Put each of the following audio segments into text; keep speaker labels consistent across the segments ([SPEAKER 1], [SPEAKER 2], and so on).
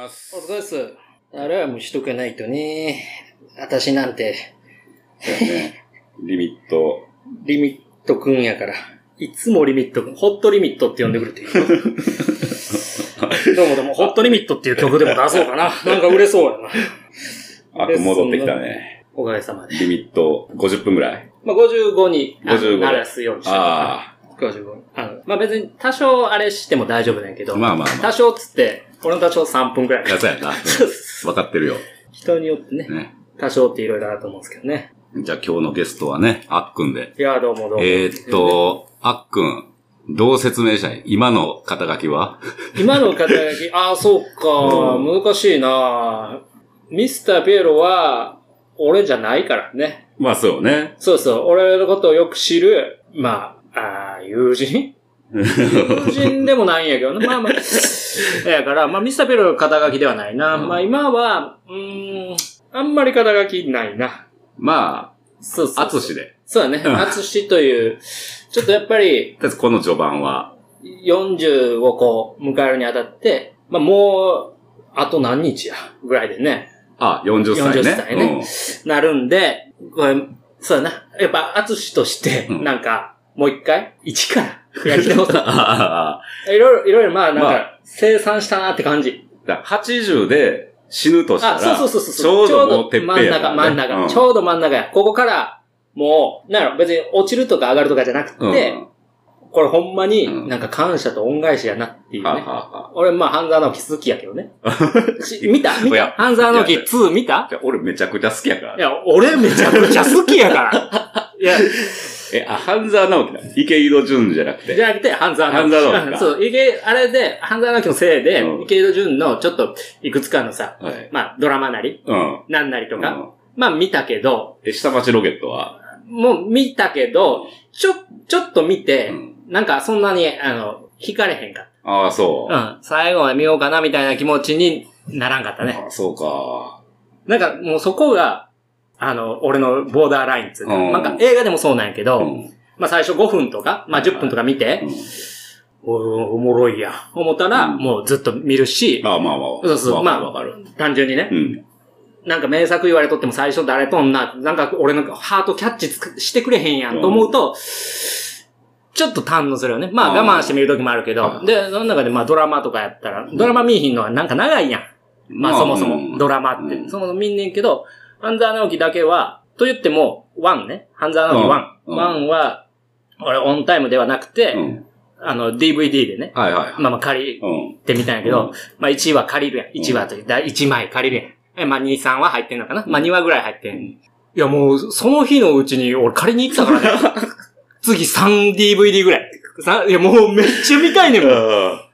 [SPEAKER 1] ます。
[SPEAKER 2] お疲れです。あれはもうしとかないとね。私なんて、
[SPEAKER 1] ね。リミット。
[SPEAKER 2] リミットくんやから。いつもリミットくん、ホットリミットって呼んでくれていいよ どうもでも、ホットリミットっていう曲でも出そうかな。なんか売れそうやな。
[SPEAKER 1] あ、戻ってきたね。
[SPEAKER 2] おかげさまで。
[SPEAKER 1] リミット50分ぐらい。
[SPEAKER 2] まあ、55に、あの
[SPEAKER 1] 55
[SPEAKER 2] ならすようにして
[SPEAKER 1] あ
[SPEAKER 2] 55に。あの、まあ別に多少あれしても大丈夫だけど、
[SPEAKER 1] あ。まあまあま
[SPEAKER 2] 多少つって、俺の多少3分くらい
[SPEAKER 1] あ。。やつやな。わかってるよ。
[SPEAKER 2] 人によってね、
[SPEAKER 1] ね。
[SPEAKER 2] 多少っていろいろあると思うんですけどね。
[SPEAKER 1] じゃあ今日のゲストはね、あっくんで。
[SPEAKER 2] いや、どうもどうも。
[SPEAKER 1] えーっと、あっくん、どう説明したい？今の肩書きは？
[SPEAKER 2] 今の肩書き、ああ、そうか、
[SPEAKER 1] う
[SPEAKER 2] 難しいなミスターピエロは、俺じゃないからね。
[SPEAKER 1] まあそうね。
[SPEAKER 2] そうそう、俺のことをよく知る、まあ、ああ、友人？友人でもないんやけどね。まあまあ。やから、まあ、ミスターピエロの肩書きではないな。
[SPEAKER 1] うん
[SPEAKER 2] まあ、今は、うーん、あんまり肩書きないな。
[SPEAKER 1] まあ、
[SPEAKER 2] そうそう
[SPEAKER 1] あつしで。
[SPEAKER 2] そうだね。
[SPEAKER 1] うん
[SPEAKER 2] あつしという、ちょっとやっぱり、
[SPEAKER 1] この序盤は、
[SPEAKER 2] 40をこう、迎えるにあたって、まあもう、あと何日や、ぐらいでね、
[SPEAKER 1] あ、40歳ね。
[SPEAKER 2] 40歳ねなるんで、これ、そうだな。やっぱ、アツシとして、
[SPEAKER 1] うん
[SPEAKER 2] なんか、もう一回、一から、いろいろ、いろいろ、まあ、なん
[SPEAKER 1] ま
[SPEAKER 2] か、生産したなって感じ。
[SPEAKER 1] だから80で死ぬとしたら、
[SPEAKER 2] あ、そうそうそうそう。
[SPEAKER 1] ちょうどもうてっぺん
[SPEAKER 2] 真ん中。真ん中、
[SPEAKER 1] うん
[SPEAKER 2] ちょうど真ん中や。ここから、もう、なんやろ、別に落ちるとか上がるとかじゃなくて、
[SPEAKER 1] うん
[SPEAKER 2] これほんまに
[SPEAKER 1] うん
[SPEAKER 2] なんか感謝と恩返しやなっていうね。
[SPEAKER 1] はあはあはあ
[SPEAKER 2] 俺、まあ、半沢直樹好きやけどね。し見た？見た？半沢直樹
[SPEAKER 1] いや
[SPEAKER 2] 2見た？
[SPEAKER 1] 俺めちゃくちゃ好きやから
[SPEAKER 2] い。や、俺めちゃくちゃ好きやから。いや、
[SPEAKER 1] え、あ、半沢直樹だ。池井戸潤じゃなくて。
[SPEAKER 2] じゃなくて、半沢直樹。
[SPEAKER 1] 半沢直樹か
[SPEAKER 2] そう、池、あれで、半沢直樹のせいで、
[SPEAKER 1] うん
[SPEAKER 2] 池井戸潤のちょっと、いくつかのさ、
[SPEAKER 1] はい。
[SPEAKER 2] まあ、ドラマなり、
[SPEAKER 1] うん。
[SPEAKER 2] なんなりとか、
[SPEAKER 1] うん
[SPEAKER 2] まあ見たけど、
[SPEAKER 1] え、下町ロケットは？
[SPEAKER 2] もう見たけど、ちょ、ちょっと見て、
[SPEAKER 1] うん
[SPEAKER 2] なんかそんなに、あの、惹かれへんかっ
[SPEAKER 1] ああ、そう。
[SPEAKER 2] た。うん。最後まで見ようかなみたいな気持ちにならんかったね。
[SPEAKER 1] ああそうか。
[SPEAKER 2] なんかもうそこが、あの、俺のボーダーラインっつうか、
[SPEAKER 1] うん
[SPEAKER 2] なんか映画でもそうなんやけど、
[SPEAKER 1] うん。
[SPEAKER 2] まあ最初5分とか、まあ10分とか見て、おおもろいや、思ったら、
[SPEAKER 1] うん
[SPEAKER 2] もうずっと見るし、
[SPEAKER 1] まあまあまあ。
[SPEAKER 2] そうそう
[SPEAKER 1] わか
[SPEAKER 2] まあ
[SPEAKER 1] るわかる。
[SPEAKER 2] 単純にね
[SPEAKER 1] う、ん。
[SPEAKER 2] なんか名作言われとっても最初誰とんな、なんか俺のハートキャッチつくしてくれへんやんと思うと、ちょっと堪能するよね。まあ
[SPEAKER 1] うん
[SPEAKER 2] 我慢して見るときもあるけど、
[SPEAKER 1] うん
[SPEAKER 2] で、その中でまあドラマとかやったら、ドラマ見えひんのはなんか長いやん。まあそもそも、ドラマって。
[SPEAKER 1] うん
[SPEAKER 2] そもそも見んねんけど、半沢直樹だけは、と言っても、ワンね。半沢直樹ワン。
[SPEAKER 1] うん
[SPEAKER 2] ワンは、俺オンタイムではなくて、
[SPEAKER 1] うん。
[SPEAKER 2] あの、DVD でね、
[SPEAKER 1] はいはい。
[SPEAKER 2] まあまあ借り
[SPEAKER 1] うん。
[SPEAKER 2] てみたんやけど、
[SPEAKER 1] うん
[SPEAKER 2] まあ1話借りるやん。1話という、だ1枚借りるやん。え、まあ2、3話入ってんのかな？まあ2話ぐらい入ってん。いやもう、その日のうちに俺借りに行ってたからね。次 3DVD ぐらい。さいやもうめっちゃ見たいねんもん。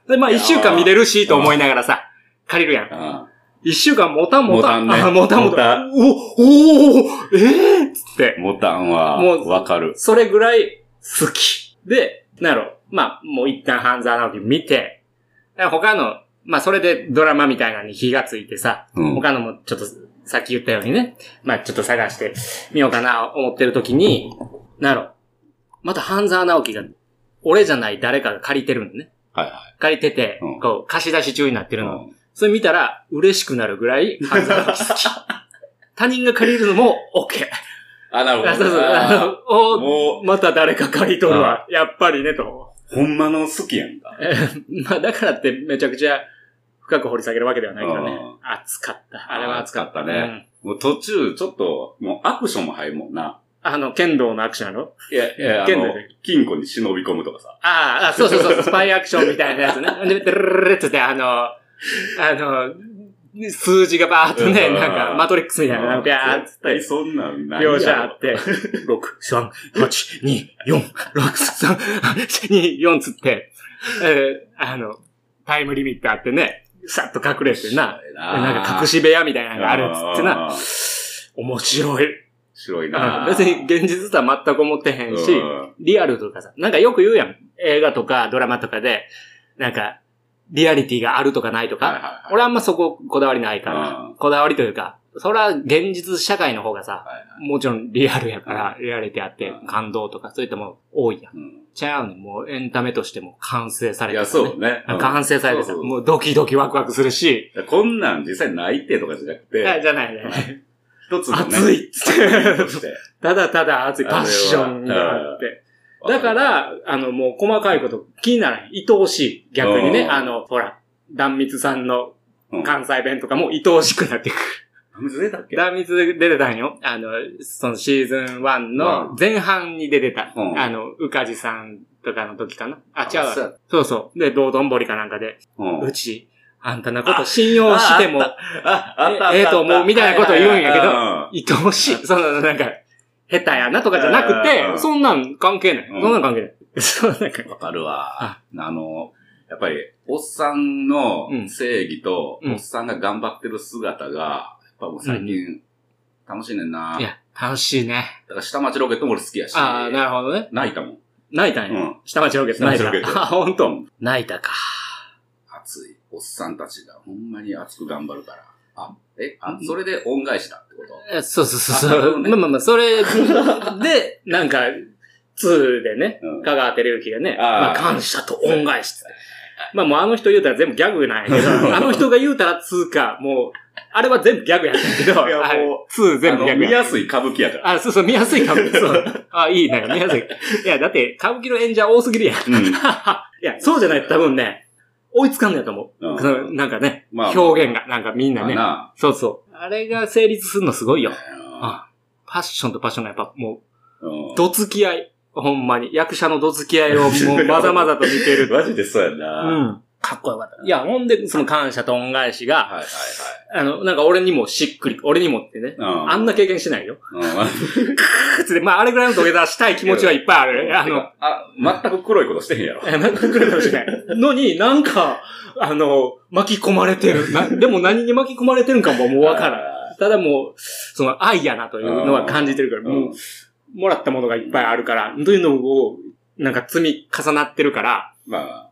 [SPEAKER 2] で、まあ1週間見れるしと思いながらさ、借りるやん。
[SPEAKER 1] あ
[SPEAKER 2] 一週間もたんもたん。
[SPEAKER 1] もたんね
[SPEAKER 2] あもたんもた
[SPEAKER 1] もた
[SPEAKER 2] ん。お、おーええー、つって。
[SPEAKER 1] ボタンは、
[SPEAKER 2] もう
[SPEAKER 1] わかる。
[SPEAKER 2] それぐらい好き。で、なんやろ。まあ、もう一旦半沢直樹見て、他の、まあそれでドラマみたいなのに火がついてさ、
[SPEAKER 1] うん。
[SPEAKER 2] 他のもちょっとさっき言ったようにね、まあちょっと探してみようかな思ってる時に、なんやろ。また半沢直樹が、俺じゃない誰かが借りてるのね。
[SPEAKER 1] はいはい。
[SPEAKER 2] 借りてて
[SPEAKER 1] うん、
[SPEAKER 2] こう、貸し出し中になってるの。
[SPEAKER 1] うん
[SPEAKER 2] それ見たら嬉しくなるぐらい半沢直樹好き。他人が借りるのも OK。
[SPEAKER 1] あ、なるほど。
[SPEAKER 2] あそうそう。あ
[SPEAKER 1] あ
[SPEAKER 2] のお
[SPEAKER 1] も
[SPEAKER 2] また誰か借りとるわ。やっぱりね、と。
[SPEAKER 1] う、ほんまの好きやんか。
[SPEAKER 2] えまあ、だからってめちゃくちゃ深く掘り下げるわけではないけどね
[SPEAKER 1] う。
[SPEAKER 2] 熱かった。あれは熱かったね。
[SPEAKER 1] もう途中、ちょっと、もうアクションも入るもんな。
[SPEAKER 2] うんあの、剣道のアクションやろ？
[SPEAKER 1] いや、いや、
[SPEAKER 2] 剣道で、
[SPEAKER 1] 金庫に忍び込むとかさ。
[SPEAKER 2] あああ、そうそうそう、スパイアクションみたいなやつね。で、てるるるって、あの、あの、数字がバーっとね、
[SPEAKER 1] うん。
[SPEAKER 2] なんか、マトリックスみたいな、なんか、ビャーっつって、
[SPEAKER 1] 絶対そんなんない
[SPEAKER 2] 描写あって、6、3、8、2、4、6、3、8、2、4つって、えーあの、タイムリミットあってね、さっと隠れてな、でな。んか隠し部屋みたいなのがあるっつってな。
[SPEAKER 1] あ、
[SPEAKER 2] 面白い。
[SPEAKER 1] 白い
[SPEAKER 2] うん。
[SPEAKER 1] な
[SPEAKER 2] 別に現実とは全く思ってへんし
[SPEAKER 1] うん、
[SPEAKER 2] リアルとかさ、なんかよく言うやん。映画とかドラマとかで、なんか、リアリティがあるとかないとか。
[SPEAKER 1] はいはいはい
[SPEAKER 2] 俺あんまそここだわりないから
[SPEAKER 1] うん。
[SPEAKER 2] こだわりというか、それは現実社会の方がさ、
[SPEAKER 1] はいはい
[SPEAKER 2] もちろんリアルやから、リアリティあって感動とかそういったもの多いやん。
[SPEAKER 1] うん
[SPEAKER 2] ちゃうねん。もうエンタメとしても完成され
[SPEAKER 1] いや、
[SPEAKER 2] てたね
[SPEAKER 1] そうね。うん
[SPEAKER 2] 完成されてた。
[SPEAKER 1] そうそう
[SPEAKER 2] もうドキドキワクワクするし。
[SPEAKER 1] こんなん実際ないってとかじゃなく
[SPEAKER 2] いや
[SPEAKER 1] て、
[SPEAKER 2] じゃないね。
[SPEAKER 1] 一つのね、
[SPEAKER 2] 熱いっつって。ただただ熱いパッションがあって。だか、ら、あの、もう細かいこと気にならない。愛おしい。逆にね、
[SPEAKER 1] うん
[SPEAKER 2] あの、ほら、断蜜さんの
[SPEAKER 1] うん
[SPEAKER 2] 関西弁とかも愛おしくなってくる。
[SPEAKER 1] 水出たっけ？
[SPEAKER 2] 断蜜出てたんよ。あの、そのシーズン1の前半に出てた。
[SPEAKER 1] うん
[SPEAKER 2] あの、うかじさんとかの時かな？あ、違うわ
[SPEAKER 1] そうや
[SPEAKER 2] そう。で、道頓堀かなんかで、
[SPEAKER 1] う
[SPEAKER 2] ち、あんたのこと信用しても、えええと思うみたいなこと言うんやけど
[SPEAKER 1] ど、
[SPEAKER 2] 愛おしい。その、なんか、下手やなとかじゃなく
[SPEAKER 1] う
[SPEAKER 2] て、
[SPEAKER 1] ん
[SPEAKER 2] そんなん関係ない。
[SPEAKER 1] うん
[SPEAKER 2] そんなん関係ない。そうなんか、
[SPEAKER 1] わかるわ
[SPEAKER 2] あ。
[SPEAKER 1] あの、やっぱり、おっさんの
[SPEAKER 2] うん
[SPEAKER 1] 正義と、
[SPEAKER 2] うん
[SPEAKER 1] おっさんが頑張ってる姿が、やっぱもう最近、楽しいねんな。
[SPEAKER 2] いや、楽しいね。
[SPEAKER 1] だから下町ロケットも俺好きやし。
[SPEAKER 2] ああ、なるほどね。
[SPEAKER 1] 泣いたもん。
[SPEAKER 2] 泣いたんや。
[SPEAKER 1] うん
[SPEAKER 2] 下町ロケット泣いた。
[SPEAKER 1] 下町ロケット
[SPEAKER 2] あ、ほんと。泣いたか。
[SPEAKER 1] 熱い。おっさんたちがほんまに熱く頑張るから。あ、え、あ、それで恩返しだってこと？
[SPEAKER 2] えそうそうそうそう。
[SPEAKER 1] ね
[SPEAKER 2] まあまあまあ、それで、なんか、2でね、
[SPEAKER 1] うん
[SPEAKER 2] 香川照之がね、まあ感謝と恩返しって。まあもうあの人言うたら全部ギャグなんやけど、あの人が言うたら2か、もう、あれは全部ギャグやねんけど、
[SPEAKER 1] いやもう
[SPEAKER 2] はい2全部ギャグや。
[SPEAKER 1] やすい歌舞伎やから。
[SPEAKER 2] あ、そうそう、見やすい歌舞伎。そう。あ、いいね、見やすい。いや、だって、歌舞伎の演者多すぎるやん。
[SPEAKER 1] うん。
[SPEAKER 2] いや、そうじゃないと多分ね、追いつかんのやと思う。なんかね、
[SPEAKER 1] まあ
[SPEAKER 2] 表現が、なんかみんなね。
[SPEAKER 1] ま
[SPEAKER 2] そうそう。あれが成立するのすごいよ。
[SPEAKER 1] あ
[SPEAKER 2] あパッションとパッションがやっぱも
[SPEAKER 1] なう
[SPEAKER 2] どつき合い。ほんまに。役者のどつき合いをもうまざまざと見てる。
[SPEAKER 1] マジでそうやな。
[SPEAKER 2] う
[SPEAKER 1] はい
[SPEAKER 2] ん。かっこよかった。いや、ほんで、その感謝と恩返しが、
[SPEAKER 1] はい
[SPEAKER 2] あの、なんか俺にもしっくり、俺にもってね。
[SPEAKER 1] はい。
[SPEAKER 2] あんな経験してないよ。
[SPEAKER 1] うん。
[SPEAKER 2] つって、まあ、あれぐらいの土下座したい気持ちはいっぱいある。あの、
[SPEAKER 1] あ、全く黒いことしてへんやろ。
[SPEAKER 2] え、全くくるかもしれない。のに、なんか、あの、巻き込まれてる。な でも何に巻き込まれてるんかももうわからん。ただもう、その愛やなというのは感じてるから、
[SPEAKER 1] うん
[SPEAKER 2] もう、もらったものがいっぱいあるから、というのを、なんか積み重なってるから、
[SPEAKER 1] まあ、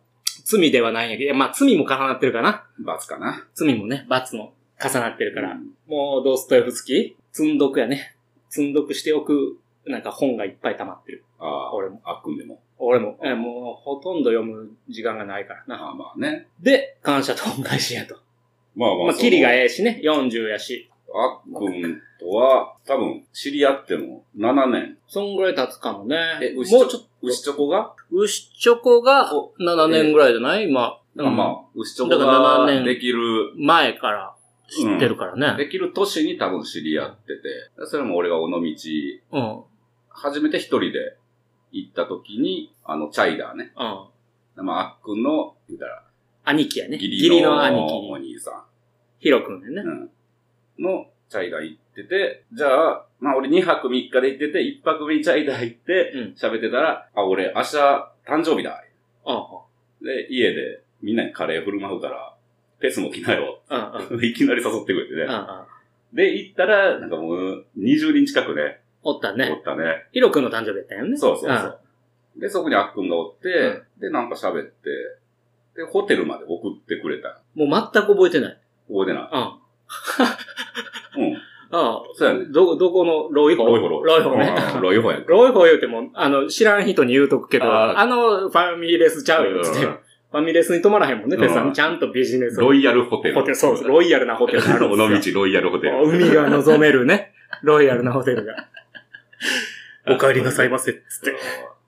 [SPEAKER 2] 罪ではないんやけど、まあ罪も重なってるかな。
[SPEAKER 1] 罰かな。
[SPEAKER 2] 罪もね、罰も重なってるから、
[SPEAKER 1] うん
[SPEAKER 2] もうドストエフスキー積んどくやね。積んどくしておく、なんか本がいっぱい溜まってる。
[SPEAKER 1] ああ、
[SPEAKER 2] 俺も。
[SPEAKER 1] あっくんでも。
[SPEAKER 2] 俺も、えもうほとんど読む時間がないからな。
[SPEAKER 1] ああまあね。
[SPEAKER 2] で、感謝と恩返しやと。
[SPEAKER 1] まあまあ。
[SPEAKER 2] まあ、キリが
[SPEAKER 1] え
[SPEAKER 2] ええしね、40やし。
[SPEAKER 1] あっくんとは、多分、知り合っても7年。
[SPEAKER 2] そんぐらい経つかもね。
[SPEAKER 1] え、牛
[SPEAKER 2] もうちょっと、
[SPEAKER 1] 牛チョコが？
[SPEAKER 2] 牛チョコが7年ぐらいじゃない？今。
[SPEAKER 1] だからまあ、牛チョコ
[SPEAKER 2] だから7
[SPEAKER 1] が
[SPEAKER 2] 年
[SPEAKER 1] できる、
[SPEAKER 2] 前から知ってるからね。
[SPEAKER 1] できる年に多分知り合ってて、それも俺が尾道、
[SPEAKER 2] うん。うん。
[SPEAKER 1] 初めて一人で行った時に、あの、チャイダーね。まあ、あっくんの、言うたら、
[SPEAKER 2] 兄貴やね。
[SPEAKER 1] 義
[SPEAKER 2] 義理
[SPEAKER 1] 理の
[SPEAKER 2] の兄貴。
[SPEAKER 1] お兄さ
[SPEAKER 2] ヒロ君やね。
[SPEAKER 1] ん、うん、のチャイダー行ってて、じゃあ、まあ俺2泊3日で行ってて、1泊目にチャイダー行って
[SPEAKER 2] うん、
[SPEAKER 1] 喋ってたら、あ、俺明日誕生日だ。
[SPEAKER 2] うん。
[SPEAKER 1] で、家でみんなにカレー振る舞うから、フェスも来なよ。
[SPEAKER 2] うん。うん。
[SPEAKER 1] いきなり誘ってくれてね。
[SPEAKER 2] うん。うん。
[SPEAKER 1] で、行ったら、なんかもう、20人近くね、お
[SPEAKER 2] おったね
[SPEAKER 1] っ。たね。
[SPEAKER 2] ヒロ君の誕生日やったよね。
[SPEAKER 1] そうそうそう。で、そこにあっくんがおって、で、なんか喋って、で、ホテルまで送ってくれた。
[SPEAKER 2] うん。もう全く覚えてない。
[SPEAKER 1] 覚えてない。
[SPEAKER 2] うん。
[SPEAKER 1] うん。
[SPEAKER 2] ああ。
[SPEAKER 1] そうやね。
[SPEAKER 2] ど、どこのロイホ
[SPEAKER 1] ロイホロ。
[SPEAKER 2] ロイホね。
[SPEAKER 1] うん ロイホやんか。
[SPEAKER 2] ロイホ言うても、あの、知らん人に言うとくけど、
[SPEAKER 1] あ
[SPEAKER 2] あの、ファミレスちゃうよ、つって。
[SPEAKER 1] うん
[SPEAKER 2] ファミレスに泊まらへんもんね、
[SPEAKER 1] うん
[SPEAKER 2] フェスさん。ちゃんとビジネス
[SPEAKER 1] ロイヤルホテル。
[SPEAKER 2] ホテル、そうロイヤルなホテルがある。
[SPEAKER 1] 道ロイヤルホテル。
[SPEAKER 2] 海が望めるね。ロイヤルなホテルが。お帰りなさいませ、つって。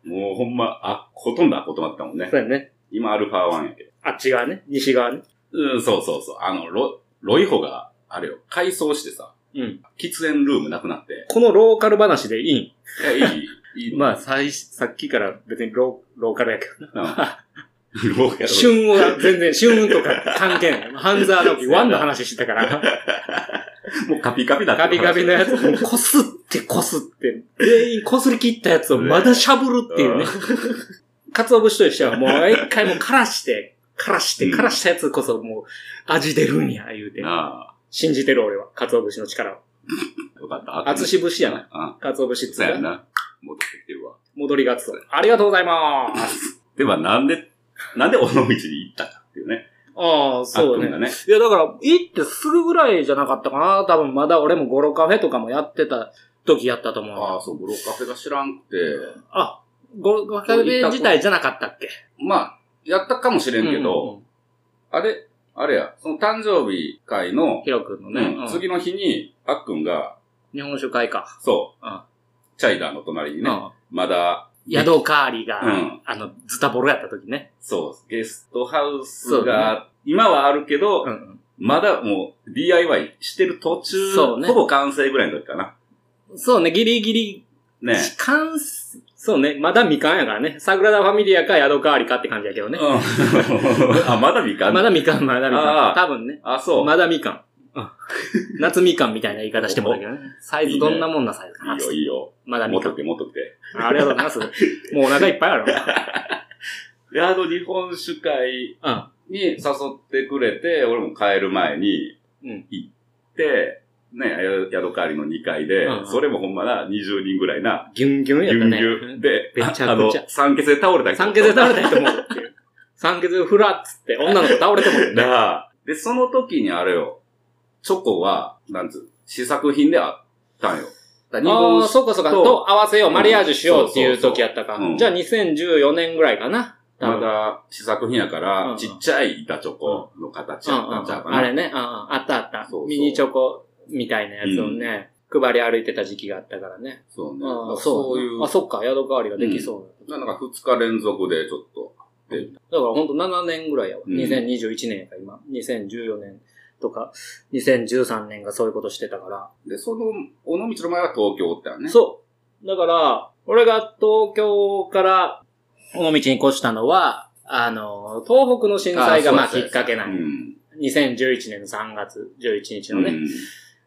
[SPEAKER 1] もうほんま、あ、ほとんどあっことまったもんね。
[SPEAKER 2] そうやね。
[SPEAKER 1] 今アルファ1やけど。
[SPEAKER 2] あっち側ね。西側ね。
[SPEAKER 1] うん、そうそうそう。あの、ロ、ロイホが、あれよ、改装してさ、
[SPEAKER 2] うん。
[SPEAKER 1] 喫煙ルームなくなって。
[SPEAKER 2] このローカル話でいいん？
[SPEAKER 1] いや、いい、いいの。
[SPEAKER 2] まあ、さい、さっきから別にロー、ローカルやけどな。
[SPEAKER 1] う んローカル
[SPEAKER 2] 旬は全然、旬とか関係ない。半沢直樹ワンの話してたから。
[SPEAKER 1] もうカピカピだった
[SPEAKER 2] カビカビのやつをこすってこすって、全員こすり切ったやつをまだしゃぶるっていうね。鰹節としてはもう一回もうからして、からして、
[SPEAKER 1] うん
[SPEAKER 2] からしたやつこそもう味出るんや、言うて。
[SPEAKER 1] あ
[SPEAKER 2] 信じてる俺は、鰹節の力を。
[SPEAKER 1] あ、よかった。
[SPEAKER 2] 厚し節やな。
[SPEAKER 1] あ、
[SPEAKER 2] 鰹節って
[SPEAKER 1] そうやな。戻ってきてるわ。
[SPEAKER 2] 戻りがつお。ありがとうございます。
[SPEAKER 1] では、なんで、なんで尾道に行ったかっていうね。
[SPEAKER 2] ああ、そうね。
[SPEAKER 1] ね。
[SPEAKER 2] いや、だから、行ってすぐぐらいじゃなかったかな。多分まだ俺もゴロカフェとかもやってた時やったと思う。
[SPEAKER 1] ああ、そう、ブローカフェが知らんくて。
[SPEAKER 2] あ、ご、ごカフェ自体じゃなかったっけ？
[SPEAKER 1] まあ、やったかもしれんけど、
[SPEAKER 2] うんうん
[SPEAKER 1] あれ、あれや、その誕生日会の、
[SPEAKER 2] ヒロ君のね、うん。
[SPEAKER 1] うん。次の日に、あっくんが、
[SPEAKER 2] 日本酒会か。
[SPEAKER 1] そう、
[SPEAKER 2] うん。
[SPEAKER 1] チャイダーの隣にね、
[SPEAKER 2] うん。
[SPEAKER 1] まだ、
[SPEAKER 2] ヤドカーリが、
[SPEAKER 1] うん。
[SPEAKER 2] あの、ズタボロやった時ね。
[SPEAKER 1] そう、ゲストハウスが、今はあるけど、
[SPEAKER 2] うんうん。
[SPEAKER 1] まだもう DIY してる途中、
[SPEAKER 2] そうね。
[SPEAKER 1] ほぼ完成ぐらいの時かな。
[SPEAKER 2] そうね、ギリギリ、
[SPEAKER 1] ね。
[SPEAKER 2] 完成そうね、まだみかんやからね。サグラダ・ファミリアかヤドカーリかって感じやけどね。
[SPEAKER 1] うん あ、まだみかん
[SPEAKER 2] まだみかん、まだみか
[SPEAKER 1] あー
[SPEAKER 2] ん。多分ね。
[SPEAKER 1] あ、そう。
[SPEAKER 2] まだみかん。うん 夏みかんみたいな言い方してもらうけどね。サイズどんなもんなサイズかない
[SPEAKER 1] いよ、いいよ。
[SPEAKER 2] まだみかん
[SPEAKER 1] 持っとく。て、持っとくて。
[SPEAKER 2] ありがとうございます。もうお腹いっぱいあるわ。
[SPEAKER 1] で、あの日本酒会
[SPEAKER 2] うん。
[SPEAKER 1] に誘ってくれて、俺も帰る前に
[SPEAKER 2] うん
[SPEAKER 1] 行って、ね、ヤドカーリの2階で、
[SPEAKER 2] うん
[SPEAKER 1] それもほんまな、20人ぐらいな、
[SPEAKER 2] ギュンギュンやったね。
[SPEAKER 1] ギュンギュンで、
[SPEAKER 2] めちゃくちゃ
[SPEAKER 1] あの、酸欠で倒れた人
[SPEAKER 2] 酸欠で倒れた人もおるっていう。酸欠でフラッつって女の子倒れてもね。
[SPEAKER 1] だで、その時にあれよ、チョコは、なんつう、試作品であったんよ。
[SPEAKER 2] ああ、そうかそうか。
[SPEAKER 1] と
[SPEAKER 2] と合わせよう、マリアージュしようっていう時やったか
[SPEAKER 1] うん。
[SPEAKER 2] じゃあ2014年ぐらいかな。多
[SPEAKER 1] ま
[SPEAKER 2] 分
[SPEAKER 1] だ試作品やか
[SPEAKER 2] うん
[SPEAKER 1] ら、
[SPEAKER 2] うん
[SPEAKER 1] ちっちゃい板チョコの形やったんちゃうかな。
[SPEAKER 2] あれね、あったあったミニチョコみたいなやつをね、配り歩いてた時期があったからね。
[SPEAKER 1] そうね。
[SPEAKER 2] うん
[SPEAKER 1] そ
[SPEAKER 2] そうう
[SPEAKER 1] いう、
[SPEAKER 2] あ、そっか、宿代わりができそうだ。
[SPEAKER 1] なんか2日連続でちょっと、
[SPEAKER 2] だからほんと7年ぐらいやわ。
[SPEAKER 1] うん
[SPEAKER 2] 2021年やから今。2014年とか、2013年がそういうことしてたから。
[SPEAKER 1] で、その、尾道の前は東京ってあるね。
[SPEAKER 2] そう。だから、俺が東京から尾道に越したのは、あの、東北の震災がまあきっかけな
[SPEAKER 1] うん
[SPEAKER 2] よ。
[SPEAKER 1] ん。
[SPEAKER 2] 2011年の3月11日のね。
[SPEAKER 1] うん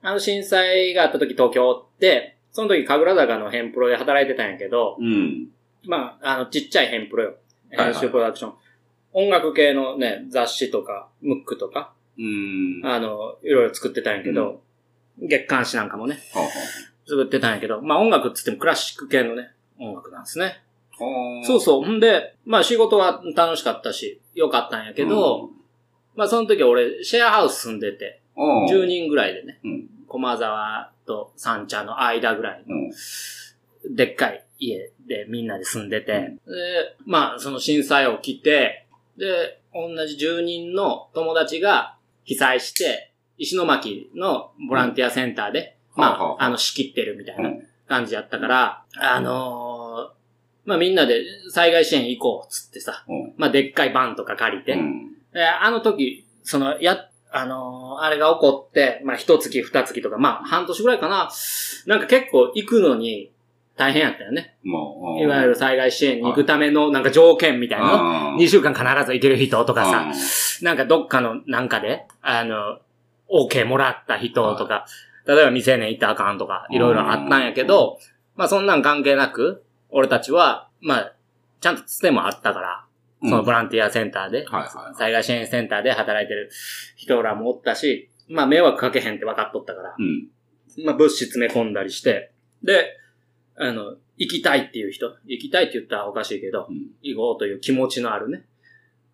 [SPEAKER 2] あの震災があった時東京って、その時神楽坂のヘンプロで働いてたんやけど、
[SPEAKER 1] うん。
[SPEAKER 2] まあ、あの、ちっちゃいヘンプロよ。
[SPEAKER 1] はいはい
[SPEAKER 2] 編集プロダクション。音楽系のね、雑誌とか、ムックとか、
[SPEAKER 1] うん。
[SPEAKER 2] あの、いろいろ作ってたんやけど、月刊誌なんかもね、
[SPEAKER 1] は
[SPEAKER 2] 作ってたんやけど、まあ音楽っつってもクラシック系のね、音楽なんですね。そうそう。んで、まあ仕事は楽しかったし、良かったんやけど、まあその時俺、シェアハウス住んでて、
[SPEAKER 1] うん、
[SPEAKER 2] 10人ぐらいでね、
[SPEAKER 1] うん。
[SPEAKER 2] 駒沢と三茶の間ぐらいの
[SPEAKER 1] うん。
[SPEAKER 2] でっかい家でみんなで住んでて、で、まあその震災起きて、で、同じ住人の友達が被災して、石巻のボランティアセンターで、ま
[SPEAKER 1] はあは
[SPEAKER 2] あ、あの、仕切ってるみたいな
[SPEAKER 1] うん。
[SPEAKER 2] 感じやったから、あのーまあみんなで災害支援行こうっつってさ、
[SPEAKER 1] うん。
[SPEAKER 2] まあでっかいバンとか借りて、あの時、その、や、あのーあれが起こって、まあ、一月、二月とか、まあ、半年ぐらいかな。なんか結構行くのに大変やったよね。
[SPEAKER 1] もう、
[SPEAKER 2] いわゆる災害支援に行くためのなんか条件みたいなの。2週間必ず行ける人とかさ、なんかどっかのなんかで、あの、OK もらった人とか、例えば未成年行ったらあかんとか、いろいろあったんやけど、まあそんなん関係なく、俺たちは、まあ、ちゃんとつてもあったから、そのボランティアセンターで、災害支援センターで働いてる人らもおったし、まあ迷惑かけへんって分かっとったから、
[SPEAKER 1] うん。
[SPEAKER 2] まあ物資詰め込んだりして、で、あの、行きたいっていう人、行きたいって言ったらおかしいけど、
[SPEAKER 1] うん
[SPEAKER 2] 行こうという気持ちのあるね、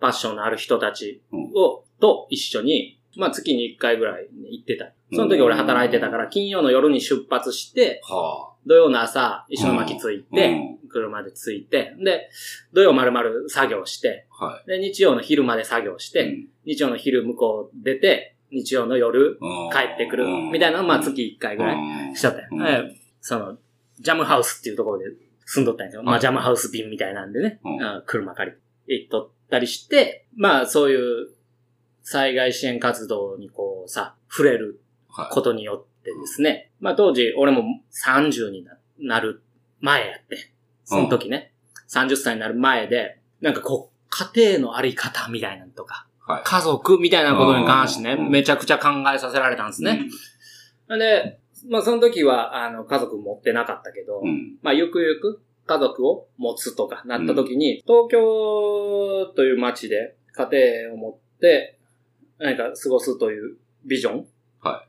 [SPEAKER 2] パッションのある人たち
[SPEAKER 1] うん
[SPEAKER 2] を、と一緒に、まあ月に1回ぐらい行ってた。その時俺働いてたから、金曜の夜に出発して、
[SPEAKER 1] は
[SPEAKER 2] 土曜の朝、石巻着いて、
[SPEAKER 1] うん。
[SPEAKER 2] 車で着いて、で、土曜丸々作業して、
[SPEAKER 1] あ。はい。
[SPEAKER 2] で、日曜の昼まで作業して、日曜の昼向こう出て、日曜の夜
[SPEAKER 1] うん。
[SPEAKER 2] 帰ってくる、みたいなのをまあ月1回ぐらいしとったよ。その、ジャムハウスっていうところで住んどったんやけど、まあジャムハウス便みたいなんでね、
[SPEAKER 1] うん。
[SPEAKER 2] あ車借りて行っとったりして、まあそういう災害支援活動にこうさ、触れる
[SPEAKER 1] はい。
[SPEAKER 2] ことによってですね、まあ当時俺も30にななる前やって、その時ね、30歳になる前で、なんかこう、家庭のあり方みたいなのとか、
[SPEAKER 1] はい。
[SPEAKER 2] 家族みたいなことに関してね、
[SPEAKER 1] うん。
[SPEAKER 2] めちゃくちゃ考えさせられたんですね。で、まあその時は、あの、家族持ってなかったけど、
[SPEAKER 1] うん。
[SPEAKER 2] まあゆくゆく家族を持つとかなった時に、東京という街で家庭を持って何か過ごすというビジョン
[SPEAKER 1] は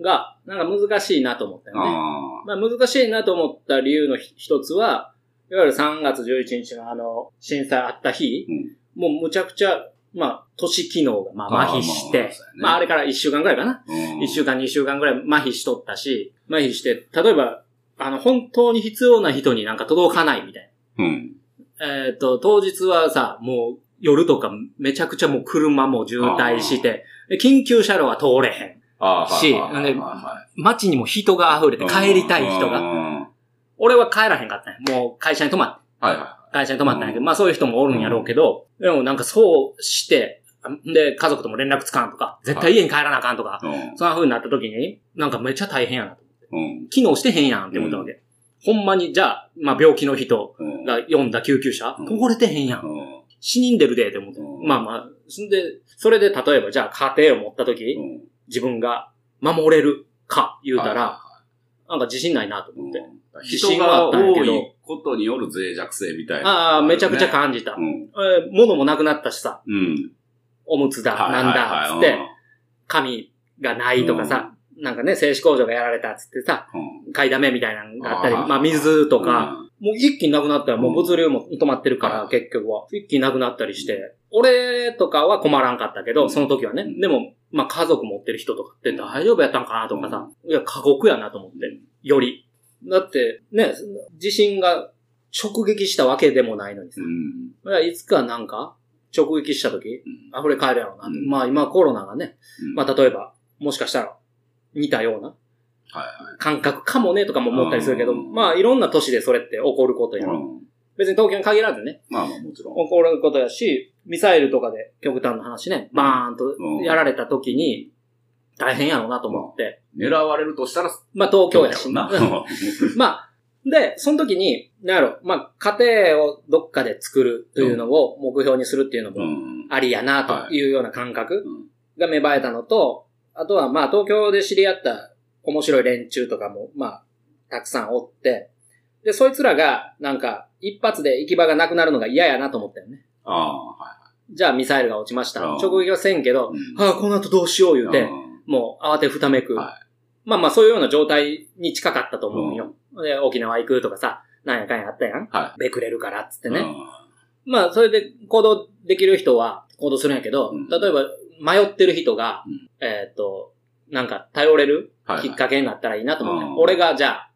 [SPEAKER 2] が、なんか難しいなと思ったよね。
[SPEAKER 1] あ
[SPEAKER 2] まあ難しいなと思った理由のひ一つは、いわゆる3月11日のあの、震災あった日、
[SPEAKER 1] うん
[SPEAKER 2] もうむちゃくちゃ、まあ、都市機能がまあ麻痺して、
[SPEAKER 1] まあそうやね
[SPEAKER 2] まああれから1週間ぐらいかな。
[SPEAKER 1] あ。うん
[SPEAKER 2] 1週間、2週間ぐらい麻痺しとったし、麻痺して、例えば、あの、本当に必要な人になんか届かないみたい
[SPEAKER 1] うん。
[SPEAKER 2] えっ、と、当日はさ、もう夜とかめちゃくちゃもう車も渋滞して、で緊急車両は通れへん。し
[SPEAKER 1] はいはいはいは
[SPEAKER 2] 街にも人が溢れて
[SPEAKER 1] い
[SPEAKER 2] 帰りたい人が。俺は帰らへんかったんや。もう会社に泊まって、
[SPEAKER 1] は
[SPEAKER 2] 会社に泊まったんやけど、まあそういう人もおるんやろうけど、でもなんかそうして、で、家族とも連絡つかんとか、絶対家に帰らなあかんとか。そんな風になった時に、なんかめっちゃ大変やなと。
[SPEAKER 1] うん。
[SPEAKER 2] 機能してへんやんって思ったわけ。ほんまに、じゃあ、まあ病気の人
[SPEAKER 1] うん。
[SPEAKER 2] が呼んだ救急車、
[SPEAKER 1] うん
[SPEAKER 2] これてへんやん。
[SPEAKER 1] うん。
[SPEAKER 2] 死人でるでって思って。
[SPEAKER 1] うん
[SPEAKER 2] まあまあ、そんで、それで例えばじゃあ家庭を持った時、
[SPEAKER 1] うん。
[SPEAKER 2] 自分が守れるか言うたら、
[SPEAKER 1] は
[SPEAKER 2] なんか自信ないなと思って。自
[SPEAKER 1] 人
[SPEAKER 2] 信はあ
[SPEAKER 1] が
[SPEAKER 2] ったんやけど
[SPEAKER 1] ことによる脆弱性みたいな。
[SPEAKER 2] ああ、めちゃくちゃ感じた。
[SPEAKER 1] うん。
[SPEAKER 2] えー物もなくなったしさ、
[SPEAKER 1] うん。
[SPEAKER 2] おむつだ、
[SPEAKER 1] はい
[SPEAKER 2] なんだ、つって、紙がないとかさ、なんかね、製紙工場がやられたっつってさ、
[SPEAKER 1] うん
[SPEAKER 2] 買いだめみたいなのがあったり、
[SPEAKER 1] あー
[SPEAKER 2] まあ水とか、、もう一気になくなったらもう物流も止まってるから、
[SPEAKER 1] うん
[SPEAKER 2] 結局は。一気になくなったりして、俺とかは困らんかったけど、
[SPEAKER 1] うん
[SPEAKER 2] その時はね。
[SPEAKER 1] うん
[SPEAKER 2] でも、まあ家族持ってる人とかって大丈夫やったんかなとかさ、いや、過酷やなと思って、より。だって、ね、地震が直撃したわけでもないのにさ
[SPEAKER 1] う。ん。
[SPEAKER 2] いやいつかなんか、直撃した時、
[SPEAKER 1] うん
[SPEAKER 2] 溢れ返るやろうな。
[SPEAKER 1] うん
[SPEAKER 2] まあ今コロナがね、
[SPEAKER 1] うん
[SPEAKER 2] まあ例えば、もしかしたら似たような。感覚かもねとかも思ったりするけど、
[SPEAKER 1] うん
[SPEAKER 2] まあいろんな都市でそれって起こることやろ。
[SPEAKER 1] うん
[SPEAKER 2] 別に東京に限らずね、
[SPEAKER 1] まあまあもちろん。
[SPEAKER 2] 起こることやし、ミサイルとかで極端な話ね、バーンと
[SPEAKER 1] うん。
[SPEAKER 2] やられた時に大変やろうなと思って、
[SPEAKER 1] 狙われるとしたら、
[SPEAKER 2] まあ東京やし。まあ、で、その時に、なんやろ、まあ家庭をどっかで作るというのを目標にするっていうの
[SPEAKER 1] う
[SPEAKER 2] も
[SPEAKER 1] ん。
[SPEAKER 2] ありやなというような感覚
[SPEAKER 1] うん。
[SPEAKER 2] が芽生えたのと、あとはまあ東京で知り合った面白い連中とかもまあたくさんおって、で、そいつらがなんか一発で行き場がなくなるのが嫌やなと思ったよね。
[SPEAKER 1] ああ、は
[SPEAKER 2] じゃあミサイルが落ちました。
[SPEAKER 1] うん
[SPEAKER 2] 直撃はせんけど、
[SPEAKER 1] い。
[SPEAKER 2] ああ、この後どうしよう言うて、
[SPEAKER 1] うん
[SPEAKER 2] もう慌てふためく。
[SPEAKER 1] は
[SPEAKER 2] まあまあそういうような状態に近かったと思うよ。で、沖縄行くとかさ、なんやかんやあったやん。
[SPEAKER 1] は
[SPEAKER 2] べくれるからっつって
[SPEAKER 1] い。
[SPEAKER 2] ね。
[SPEAKER 1] うん
[SPEAKER 2] まあそれで行動できる人は行動するんやけど、
[SPEAKER 1] うん
[SPEAKER 2] 例えば迷ってる人が、
[SPEAKER 1] うん
[SPEAKER 2] えーっと、なんか頼れる
[SPEAKER 1] はい
[SPEAKER 2] きっかけになったらいいなと思うね、
[SPEAKER 1] うん
[SPEAKER 2] 俺がじゃあ、ひ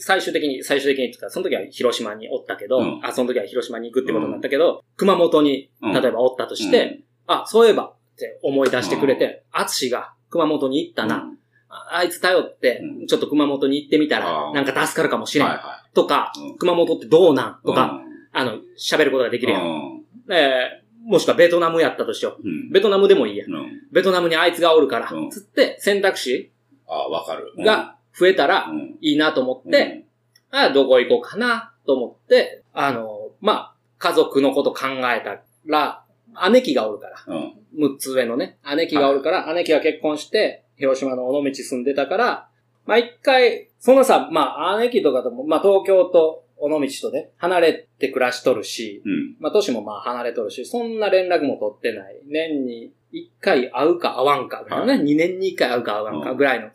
[SPEAKER 2] 最終的に、最終的にその時は広島におったけど、
[SPEAKER 1] うん
[SPEAKER 2] あ、その時は広島に行くってことになったけど、熊本に、
[SPEAKER 1] うん
[SPEAKER 2] 例えばおったとして、あ、そういえばって思い出してくれて、あつしが熊本に行ったな、
[SPEAKER 1] うん
[SPEAKER 2] ああいつ頼って
[SPEAKER 1] う、ん
[SPEAKER 2] ちょっと熊本に行ってみた
[SPEAKER 1] あ
[SPEAKER 2] ら、
[SPEAKER 1] ー
[SPEAKER 2] なんか助かるかもしれん。とか、
[SPEAKER 1] うん
[SPEAKER 2] 熊本ってどうなん？
[SPEAKER 1] い。
[SPEAKER 2] とか、あの、喋ることができるやん。
[SPEAKER 1] ん。
[SPEAKER 2] えーもしくはベトナムやったとしよう。
[SPEAKER 1] うん。
[SPEAKER 2] ベトナムでもいいや。ベトナムにあいつがおるから
[SPEAKER 1] うん、
[SPEAKER 2] つって選択肢
[SPEAKER 1] ああ、わかる。
[SPEAKER 2] が増えたら
[SPEAKER 1] うん、
[SPEAKER 2] いいなと思って、あどこ行こうかなと思って、あの、まあ、家族のこと考えたら、姉貴がおるから、
[SPEAKER 1] うん。うん。
[SPEAKER 2] 6つ上のね、姉貴がおるから、姉貴が結婚して、広島の尾道住んでたから、まあ一回、そのさ、まあ姉貴とかとも、まあ東京と尾道とね、離れて暮らしとるし、
[SPEAKER 1] うん。
[SPEAKER 2] まあ年もまあ離れとるし、そんな連絡も取ってない。年に1回会うか会わんかね、2年に1回会うか会わんかぐらいの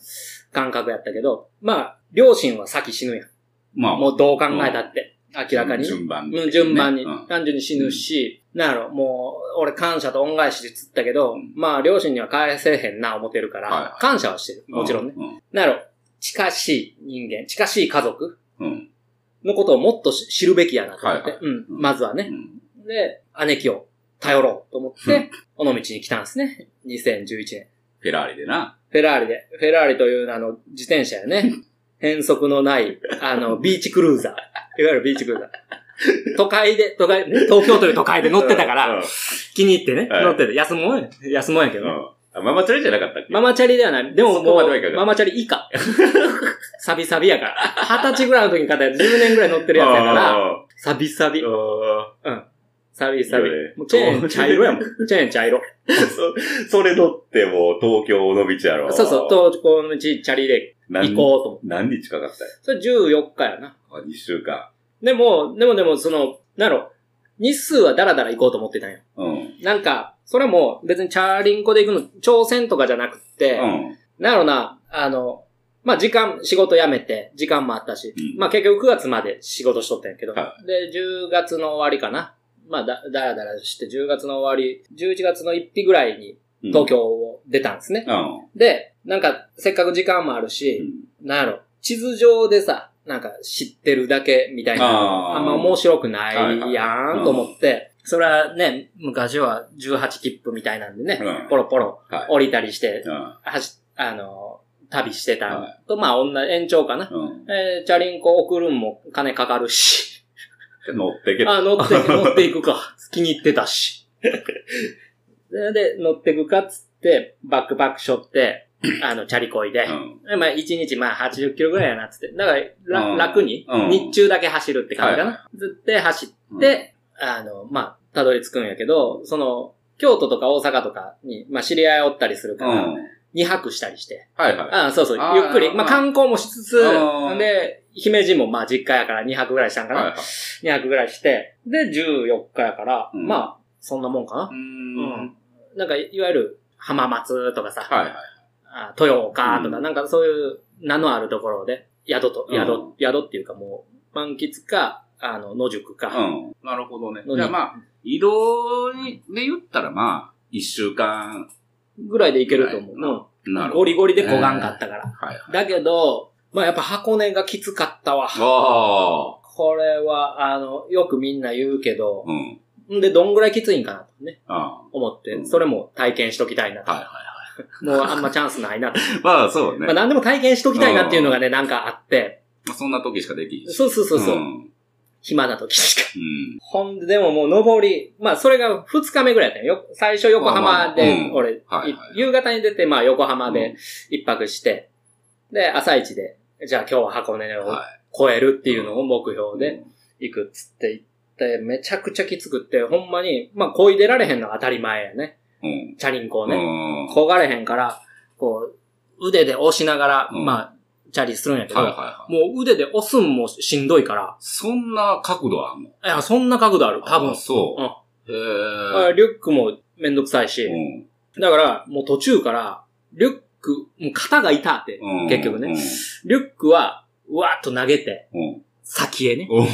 [SPEAKER 2] 感覚やったけど、まあ、両親は先死ぬやん。
[SPEAKER 1] まあ、
[SPEAKER 2] もうどう考えたって、明らかに。
[SPEAKER 1] 順番
[SPEAKER 2] うん順番に
[SPEAKER 1] うん、
[SPEAKER 2] 単純に死ぬし、なんやろ、もう、俺感謝と恩返しでつったけど、
[SPEAKER 1] うん
[SPEAKER 2] まあ、両親には返せへんな、思ってるから、感謝はしてる。もちろんね。
[SPEAKER 1] うん。
[SPEAKER 2] なんやろ、近しい人間、近しい家族
[SPEAKER 1] うん。
[SPEAKER 2] のことをもっと知るべきやなと思って、
[SPEAKER 1] はい
[SPEAKER 2] うん、
[SPEAKER 1] うん
[SPEAKER 2] まずはね。
[SPEAKER 1] うん。
[SPEAKER 2] で、姉貴を頼ろうと思っ
[SPEAKER 1] う
[SPEAKER 2] て、尾道に来たんですね。2011年。
[SPEAKER 1] フェラーリでな。
[SPEAKER 2] フェラーリで。フェラーリというあの、自転車やね。変速のない、あの、ビーチクルーザー。いわゆるビーチクルーザー。都会で、都会、ね東京という都会で乗ってたから、
[SPEAKER 1] うん。
[SPEAKER 2] 気に入ってね、
[SPEAKER 1] はい
[SPEAKER 2] 乗ってて、安もんや、安もんやけどね。
[SPEAKER 1] ママチャリじゃなかったっけ？
[SPEAKER 2] ママチャリではない。でももうママチャリ以下。サビサビやから。二十歳ぐらいの時に買ったやつ、10年ぐらい乗ってるやつやから、
[SPEAKER 1] あ
[SPEAKER 2] サビサビ。
[SPEAKER 1] ー
[SPEAKER 2] うん。サビサビチェーン茶色やもん。チェーン茶色。
[SPEAKER 1] そそれ乗ってもう東京尾道やろ。
[SPEAKER 2] そうそう、東京の道チャリで
[SPEAKER 1] 何
[SPEAKER 2] 行こうと思って。
[SPEAKER 1] 何日かかったよ。
[SPEAKER 2] それ14日やな。
[SPEAKER 1] あ、2週間。
[SPEAKER 2] でも、でもでも、その、なろ、日数はダラダラ行こうと思ってたんよ。
[SPEAKER 1] うん。
[SPEAKER 2] なんか、それも別にチャーリンコで行くの、挑戦とかじゃなくって、
[SPEAKER 1] うん。
[SPEAKER 2] なろな、あの、まあ、時間、仕事辞めて、時間もあったし、
[SPEAKER 1] うん
[SPEAKER 2] まあ、結局9月まで仕事しとったんやけど、
[SPEAKER 1] は
[SPEAKER 2] で、10月の終わりかな。まあ、だ、だらだらして、10月の終わり、11月の1日ぐらいに
[SPEAKER 1] うん。
[SPEAKER 2] 東京を出たんですね。
[SPEAKER 1] うん。
[SPEAKER 2] で、なんか、せっかく時間もあるし、
[SPEAKER 1] うん。
[SPEAKER 2] なんやろ、地図上でさ、なんか知ってるだけみたいな、あんま面白くないやんと思って、それはね、昔は18切符みたいなんでね、ポロポロ降りたりして、はし、あの、旅してたと、まあ、女、延長かな。えチャリンコ送るんも金かかるし。
[SPEAKER 1] 乗ってけ
[SPEAKER 2] あ、乗って、乗っていくか。気に入ってたし。で、乗ってくかっつって、バックパックしょって、あの、チャリこいで、うん、まあ、1日まあ80キロぐらいやなっつって。だから、うん、楽に、日中だけ走るって感じかな。はい、ずって走って、あの、まあ、たどり着くんやけど、その、京都とか大阪とかに、まあ、知り合いおったりするから、2泊したりして。
[SPEAKER 1] はいはい。
[SPEAKER 2] あそうそう、ゆっくり。まあ、観光もしつつ、で、姫路もまあ、実家やから2泊ぐらいしたんかな。はいはい、2泊ぐらいして、で、14日やから、うん、まあ、そんなもんかな。うん。なんか、いわゆる、浜松とかさ、はいはい。あ豊岡とか、なんかそういう名のあるところで、宿と、宿、宿っていうかもう、満喫か、あの、野宿か。う
[SPEAKER 1] ん。なるほどね。じゃあまあ、移動に、で言ったらまあ、一週間。
[SPEAKER 2] ぐらいで行けると思う。うん。ゴリゴリで焦がんかったから。はい、だけど、まあやっぱ箱根がきつかったわ。ああ。これは、あの、よくみんな言うけど、うん。で、どんぐらいきついんかなとね。思って、それも体験しときたいなと。はいはいはい。もうあんまチャンスないな
[SPEAKER 1] まあそうね。
[SPEAKER 2] まあ何でも体験しときたいなっていうのがね、なんかあって。
[SPEAKER 1] まあそんな時しかできん
[SPEAKER 2] そうそうそうそう。うん暇な時しか。うん、ほんで、でももう登り、まあそれが2日目ぐらいだったよ。最初横浜で、俺、夕方に出て、まあ横浜で一泊して、で、朝一で、じゃあ今日は箱根を超えるっていうのを目標で行くっつって行って、めちゃくちゃきつくって、ほんまに、まあこいでられへんのが当たり前やね。うん、チャリンコをね。こがれへんから、こう、腕で押しながら、まあ、チャリするんやけど、はいはいはい、もう腕で押すんもしんどいから。
[SPEAKER 1] そんな角度あんの？い
[SPEAKER 2] や、そんな角度ある。多分。
[SPEAKER 1] そう。
[SPEAKER 2] うん、へリュックもめんどくさいし、うん、だから、もう途中から、リュック、もう肩が痛って、うん、結局ね、うん、リュックは、うわーっと投げて、先へね。うわ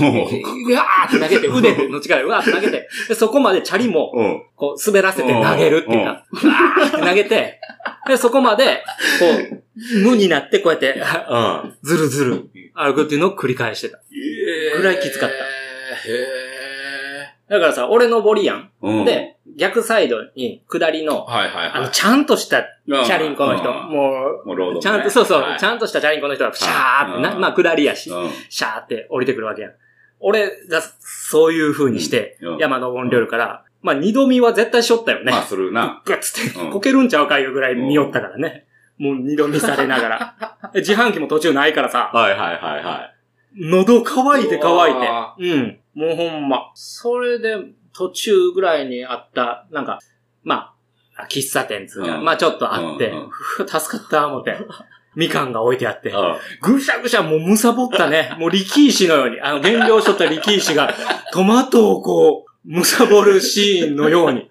[SPEAKER 2] ーって投げて、腕の力でうわーって投げて、でそこまでチャリも、こう、滑らせて投げるっていうな。うわーって投げて、で、そこまで、こう、無になってこうやって、ずるずる歩くっていうのを繰り返してた。ぐらいきつかった。だからさ、俺登りやん。で、逆サイドに下りの、あの、ちゃんとしたチャリンコの人、もう、ちゃんと、そうそう、ちゃんとしたチャリンコの人が、シャーってな、まあ下りやし、シャーって降りてくるわけやん。俺がそういう風にして、山登りるから、まあ二度見は絶対しょったよね。
[SPEAKER 1] まあするな。
[SPEAKER 2] グッつって、こけるんちゃうかいうぐらい見よったからね。もう二度見されながら。自販機も途中ないからさ。
[SPEAKER 1] はいはいはいはい。
[SPEAKER 2] 喉乾いて乾いて。うん。もうほんま。それで、途中ぐらいにあった、なんか、まあ、喫茶店つうか、うん、まあちょっとあって、うんうん、助かった思って。みかんが置いてあって、ぐしゃぐしゃもうむさぼったね。もう力石のように、あの原料しとった力石が トマトをこう、むさぼるシーンのように、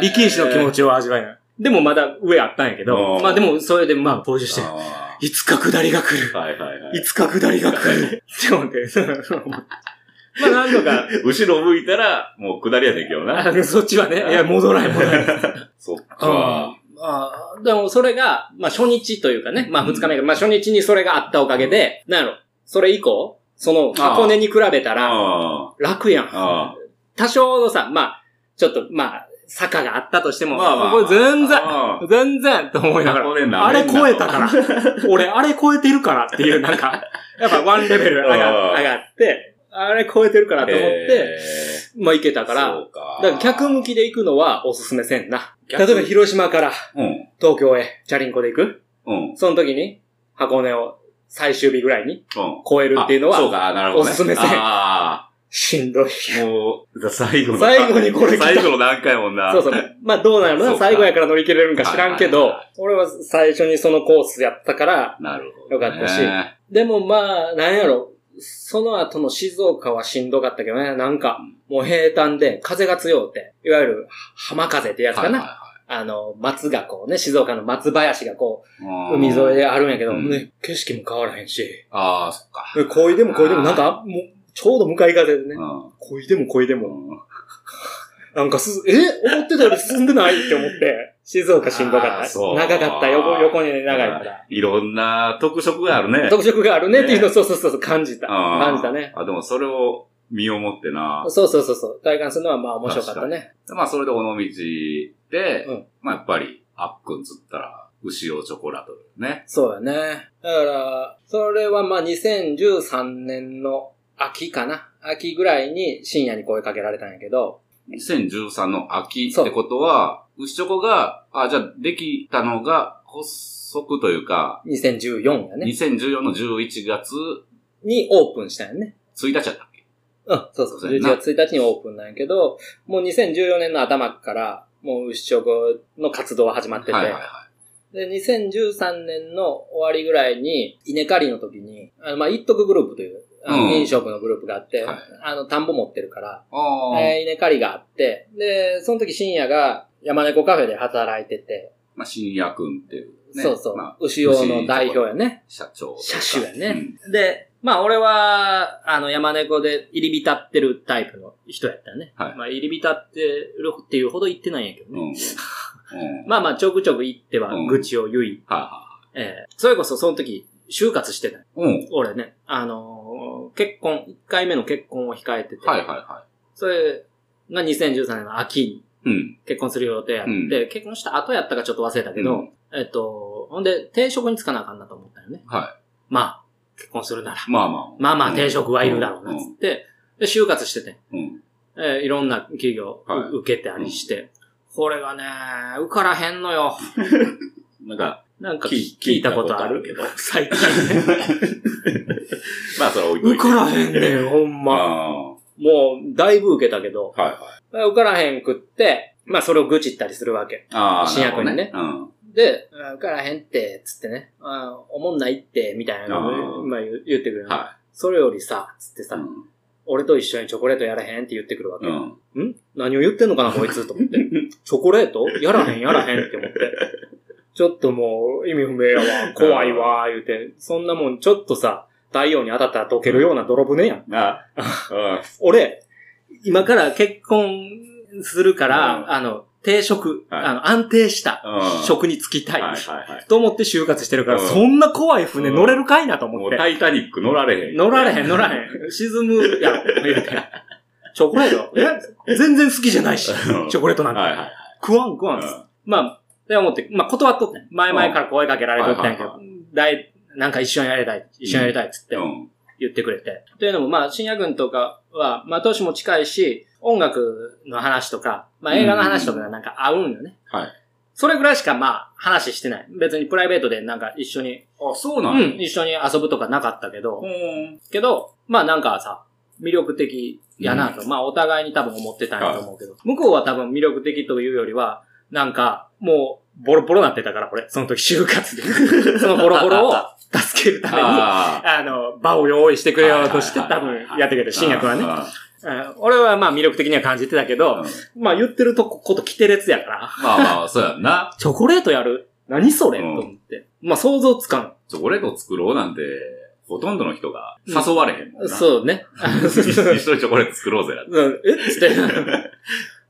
[SPEAKER 2] 力石の気持ちを味わいない。でもまだ上あったんやけど、まあでもそれでまあ登場して、いつか下りが来る。はいはいはい。いつか下りが来る。って思って、まあなんとか。
[SPEAKER 1] 後ろ向いたら、もう下りやでんけどな。
[SPEAKER 2] そっちはね。いや、戻らない戻らない。
[SPEAKER 1] そっか。
[SPEAKER 2] あでもそれが、まあ初日というかね、まあ二日目が、まあ初日にそれがあったおかげで、なんやろ、それ以降、その箱根に比べたら、楽やん。多少のさ、まあ、ちょっと、まあ、坂があったとしても、まあまあ、これ全然、全然と思いながら、あれ超えたから、俺あれ超えてるからっていう、なんか、やっぱワンレベル上が上がって、あれ超えてるからと思って、まあ行けたから、だから逆向きで行くのはおすすめせんな。例えば広島から東京へチャリンコで行く、うん、その時に箱根を最終日ぐらいに超えるっていうのは、そうか、なるほど、おすすめせん。しんどい。
[SPEAKER 1] もう、最後の。
[SPEAKER 2] 最後にこれ
[SPEAKER 1] 最後の何回もな。
[SPEAKER 2] そうそう。まあどうなるの最後やから乗り切れるんか知らんけど、俺は最初にそのコースやったから、なるほど、よかったし。でもまあ、なんやろ。その後の静岡はしんどかったけどね、なんか、もう平坦で風が強って、いわゆる浜風ってやつかな。あの、松がこうね、静岡の松林がこう、海沿いであるんやけど、ね、景色も変わらへんし。
[SPEAKER 1] ああ、そっか。
[SPEAKER 2] こいでもこいでもなんか、もう、ちょうど向かい風でね。こいでもこいでも。なんかす、え思ってたより進んでないって思って。静岡しんどかった？
[SPEAKER 1] そう
[SPEAKER 2] 長かった、横、横に長いから。
[SPEAKER 1] いろんな特色があるね。
[SPEAKER 2] 特色があるねっていうのを、
[SPEAKER 1] ね
[SPEAKER 2] そうそうそうそう、感じた。感じたね。
[SPEAKER 1] あ、でもそれを身をもってな。
[SPEAKER 2] そうそうそうそう。体感するのはまあ面白かったね。
[SPEAKER 1] まあそれで尾道で、
[SPEAKER 2] うん
[SPEAKER 1] まあやっぱり、あっくんつったら、牛尾チョコラトルね。
[SPEAKER 2] そうだね。だから、それはまあ2013年の秋かな。秋ぐらいに深夜に声かけられたんやけど、
[SPEAKER 1] 2013の秋ってことは、牛チョコが、あ、じゃあできたのが発足というか、
[SPEAKER 2] 2014やね。
[SPEAKER 1] 2014の11月
[SPEAKER 2] にオープンしたんやね。
[SPEAKER 1] 1日やったっけ？
[SPEAKER 2] うん、そうそう。11
[SPEAKER 1] そうやな。
[SPEAKER 2] 月1日にオープンなんやけど、もう2014年の頭から、もう牛チョコの活動は始まってて、
[SPEAKER 1] はいはいは
[SPEAKER 2] で、2013年の終わりぐらいに、稲刈りの時に、あの、まあ、一徳グループという、あの
[SPEAKER 1] うん。
[SPEAKER 2] 飲食のグループがあって、
[SPEAKER 1] はい。
[SPEAKER 2] あの、田んぼ持ってるから、えー稲刈りがあって、で、その時深夜が山猫カフェで働いてて、
[SPEAKER 1] まあ、新也くんっていう、ね。
[SPEAKER 2] そうそう、
[SPEAKER 1] まあ、
[SPEAKER 2] 牛用の代表やね。
[SPEAKER 1] 社長というか。
[SPEAKER 2] 車種やね。で、まあ俺は、あの山猫で入り浸ってるタイプの人やったよね。
[SPEAKER 1] はい
[SPEAKER 2] まあ入り浸ってるっていうほど言ってないんやけど
[SPEAKER 1] うん。う
[SPEAKER 2] ね。
[SPEAKER 1] ん。うん。
[SPEAKER 2] まあまあちょくちょく言っては
[SPEAKER 1] うん
[SPEAKER 2] 愚痴を言い、
[SPEAKER 1] は
[SPEAKER 2] えーそれこそその時、就活してた。
[SPEAKER 1] うん。
[SPEAKER 2] 俺ね、あのー結婚、1回目の結婚を控えてて、
[SPEAKER 1] はいはいは
[SPEAKER 2] それが2013年の秋に
[SPEAKER 1] い。うん。
[SPEAKER 2] 結婚する予定やって、
[SPEAKER 1] うん
[SPEAKER 2] 結婚した後やったかちょっと忘れたけど、
[SPEAKER 1] うん
[SPEAKER 2] えっと、ほんで定職に就かなあかんなと思ったよね。
[SPEAKER 1] は
[SPEAKER 2] まあ、結婚するなら。
[SPEAKER 1] い。まあまあ。
[SPEAKER 2] まあまあ定職はいるだろうな、つって、で、就活してて、
[SPEAKER 1] うん。
[SPEAKER 2] えーいろんな企業、
[SPEAKER 1] はいう
[SPEAKER 2] 受けてありして、これがね、受からへんのよ。
[SPEAKER 1] なんか、
[SPEAKER 2] なんか
[SPEAKER 1] 聞
[SPEAKER 2] 聞いたことあるけど、最近ね。
[SPEAKER 1] まあそれは置いといて。
[SPEAKER 2] 受からへんねん、ほんま。
[SPEAKER 1] あ
[SPEAKER 2] もう、だいぶ受けたけど、
[SPEAKER 1] あ。はいはい。
[SPEAKER 2] 受からへんくって、まあそれを愚痴ったりするわけ。
[SPEAKER 1] ああ。
[SPEAKER 2] 新薬にね
[SPEAKER 1] なるほどうん。
[SPEAKER 2] で、あ受からへんって、つってね、あおもんないって、みたいなのをまあ言ってくるの、
[SPEAKER 1] は
[SPEAKER 2] それよりさ、つって
[SPEAKER 1] い。
[SPEAKER 2] さ、
[SPEAKER 1] うん。
[SPEAKER 2] 俺と一緒にチョコレートやらへんって言ってくるわけ。
[SPEAKER 1] うん。
[SPEAKER 2] ん？何を言ってんのかな、こいつと思って。チョコレート？やらへん、やらへんって思って。ちょっともう、意味不明やわ、怖いわ、言うて。そんなもん、ちょっとさ、太陽に当たったら溶けるような泥船やん。
[SPEAKER 1] ああ。
[SPEAKER 2] 俺、今から結婚するから、
[SPEAKER 1] うん
[SPEAKER 2] あの、定職、
[SPEAKER 1] はい
[SPEAKER 2] あの、安定した
[SPEAKER 1] うん
[SPEAKER 2] 職に就きたい。
[SPEAKER 1] はいはいはい。
[SPEAKER 2] と思って就活してるから、
[SPEAKER 1] うん
[SPEAKER 2] そんな怖い船乗れるかいなと思って。
[SPEAKER 1] タイタニック乗られへん。
[SPEAKER 2] 乗られへん、乗らへん。沈むやろ、言うて。チョコレート？え？全然好きじゃないし、
[SPEAKER 1] うん
[SPEAKER 2] チョコレートなんて。
[SPEAKER 1] はいはい。
[SPEAKER 2] 食わん食わん。まあ、って思って、まあ断っとってん。前々から声かけられとったんやけどだい、なんか一緒にやりたい、一緒にやりたいっつって
[SPEAKER 1] うん。
[SPEAKER 2] 言ってくれて。というのも、まあ、深夜軍とかは、まあ、年も近いし、音楽の話とか、まあ、映画の話とかがなんか合うんよね。
[SPEAKER 1] はい。
[SPEAKER 2] それぐらいしかまあ、話してない。別にプライベートでなんか一緒に、
[SPEAKER 1] あ、そう
[SPEAKER 2] う
[SPEAKER 1] なんや
[SPEAKER 2] ん、一緒に遊ぶとかなかったけど、
[SPEAKER 1] うん。
[SPEAKER 2] けど、まあなんかさ、魅力的やなと、まあお互いに多分思ってたんやと思うけど、向こうは多分魅力的というよりは、なんか、もう、ボロボロなってたから、これ。その時、就活で。そのボロボロを助けるために、あ
[SPEAKER 1] あ
[SPEAKER 2] の、場を用意してくれようとして、多分やってくれる。新薬はね。俺はまあ魅力的には感じてたけ
[SPEAKER 1] ー
[SPEAKER 2] ど、
[SPEAKER 1] うん
[SPEAKER 2] まあ言ってるとここと来てるやから、
[SPEAKER 1] まあまあ、そうやんな。
[SPEAKER 2] チョコレートやる？何それ、
[SPEAKER 1] うん
[SPEAKER 2] と思って。まあ想像つかん。
[SPEAKER 1] チョコレートを作ろうなんて、ほとんどの人が誘われへんもんな。
[SPEAKER 2] そうね。
[SPEAKER 1] 一緒にチョコレート作ろうぜ。
[SPEAKER 2] うん、え？つって、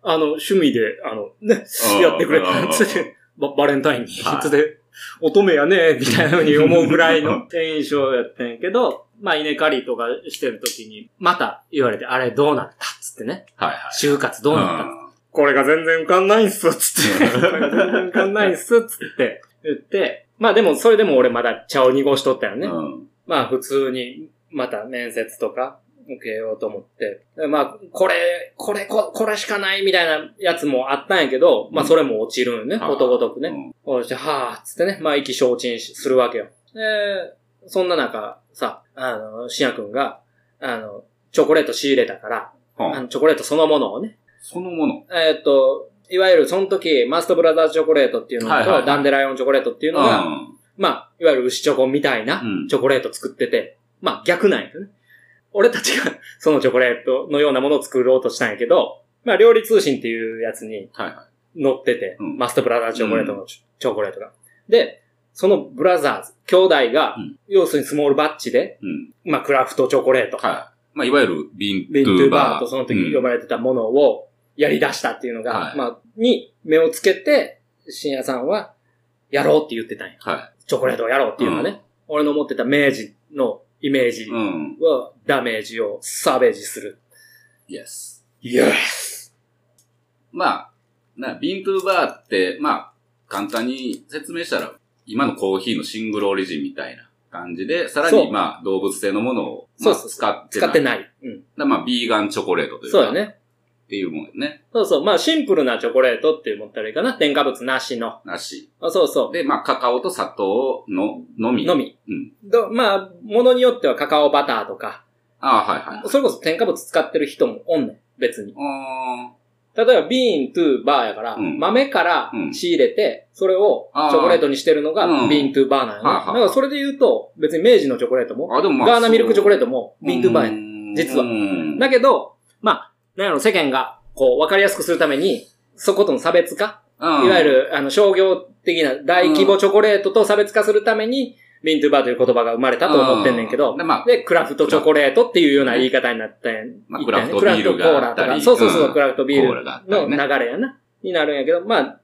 [SPEAKER 2] あの、趣味で、あの、ね
[SPEAKER 1] うん、
[SPEAKER 2] やってくれ。つって、ババレンタインに、
[SPEAKER 1] はい
[SPEAKER 2] つって、乙女やねみたいな風に思うぐらいの 印象やったんやけど、まあ、稲刈りとかしてる時に、また言われて、あれどうなったつってね。
[SPEAKER 1] はいはい。
[SPEAKER 2] 就活どうなった、
[SPEAKER 1] ん
[SPEAKER 2] これが全然浮かんないんす、つって。これが全然浮かんないんす、つって 言って、まあでも、それでも俺まだ茶を濁しとったよね。
[SPEAKER 1] うん。
[SPEAKER 2] まあ普通に、また面接とか受けようと思って。でまあ、これ、これ、ここれしかないみたいなやつもあったんやけど、まあそれも落ちるんよね、
[SPEAKER 1] うん
[SPEAKER 2] ことごとくね。
[SPEAKER 1] うん
[SPEAKER 2] こうして、はぁ、つってね、まあ意気消沈しするわけよ。で、そんな中、さ、あの、しやくんが、あの、チョコレート仕入れたから、
[SPEAKER 1] うん
[SPEAKER 2] あのチョコレートそのものをね、
[SPEAKER 1] そのもの。
[SPEAKER 2] えーっと、いわゆるその時、マストブラザーズチョコレートっていうのと、ダンデライオンチョコレートっていうのが、
[SPEAKER 1] うん
[SPEAKER 2] まあ、いわゆる牛チョコみたいな
[SPEAKER 1] うん
[SPEAKER 2] チョコレート作ってて、まあ逆なんやけどね。俺たちがそのチョコレートのようなものを作ろうとしたんやけど、まあ料理通信っていうやつに
[SPEAKER 1] はいは
[SPEAKER 2] 載ってて、
[SPEAKER 1] うん
[SPEAKER 2] マストブラザーズチョコレートのチョコレートが。で、そのブラザーズ、兄弟が、
[SPEAKER 1] うん
[SPEAKER 2] 要するにスモールバッチで、
[SPEAKER 1] い。うん。
[SPEAKER 2] まあクラフトチョコレート、
[SPEAKER 1] はい。まあ、いわゆるビント
[SPEAKER 2] ビントゥ
[SPEAKER 1] ゥーバー。
[SPEAKER 2] とその時呼ばれてたものをやり出したっていうのが、
[SPEAKER 1] はい
[SPEAKER 2] まあ、に目をつけて深夜さんは、やろうって言ってたんや。
[SPEAKER 1] は
[SPEAKER 2] チョコレートをやろうっていうのはね。
[SPEAKER 1] うん
[SPEAKER 2] 俺の持ってた明治のイメージ。は、ダメージをサーベージする。
[SPEAKER 1] yes.
[SPEAKER 2] Yes!
[SPEAKER 1] まあ、な、ビントゥーバーって、まあ、簡単に説明したら、今のコーヒーのシングルオリジンみたいな感じで、さらに、まあ、動物性のものを、まあ使ってない。
[SPEAKER 2] 使ってない。うん。
[SPEAKER 1] だまあ、ビーガンチョコレートというか。
[SPEAKER 2] そうよ。ね。
[SPEAKER 1] っていうもんよね。
[SPEAKER 2] そうそう。まあ、シンプルなチョコレートって思ったらいいかな。添加物なしの。
[SPEAKER 1] なし。
[SPEAKER 2] あそうそ
[SPEAKER 1] で、まあ、カカオと砂糖の、のみ。
[SPEAKER 2] う。のみ。
[SPEAKER 1] うん。
[SPEAKER 2] どまあ、ものによってはカカオバターとか、
[SPEAKER 1] ああ、はいはい。
[SPEAKER 2] それこそ添加物使ってる人もおんねん。別に。
[SPEAKER 1] あ
[SPEAKER 2] 例えば、ビーントゥーバーやから、
[SPEAKER 1] うん
[SPEAKER 2] 豆から
[SPEAKER 1] うん
[SPEAKER 2] 仕入れて、それをチョコレートにしてるのが
[SPEAKER 1] うん
[SPEAKER 2] ビーントゥーバーなんやね。
[SPEAKER 1] はあはあ
[SPEAKER 2] だからそれで言うと、別に明治のチョコレートも、
[SPEAKER 1] あ。あ、でもまあ。
[SPEAKER 2] ガーナミルクチョコレー
[SPEAKER 1] ト
[SPEAKER 2] トもビーントゥーバーやねん。実は
[SPEAKER 1] は
[SPEAKER 2] だけど、まあ、なんやろ、世間が、こう、わかりやすくするために、そことの差別化、
[SPEAKER 1] い
[SPEAKER 2] いわゆ、る、あの、商業的な大規模チョコレートと差別化するために、ビントゥーバーという言葉が生まれたと思ってんねんけど
[SPEAKER 1] うん、で、まあ、
[SPEAKER 2] で、クラフトチョコレートっていうような言い方になったんや
[SPEAKER 1] まあクラフトビールがあったり
[SPEAKER 2] クラフトコーラとかそうそうそうう、
[SPEAKER 1] ん
[SPEAKER 2] クラフトビールの流れやな。になるんやけど、まあ、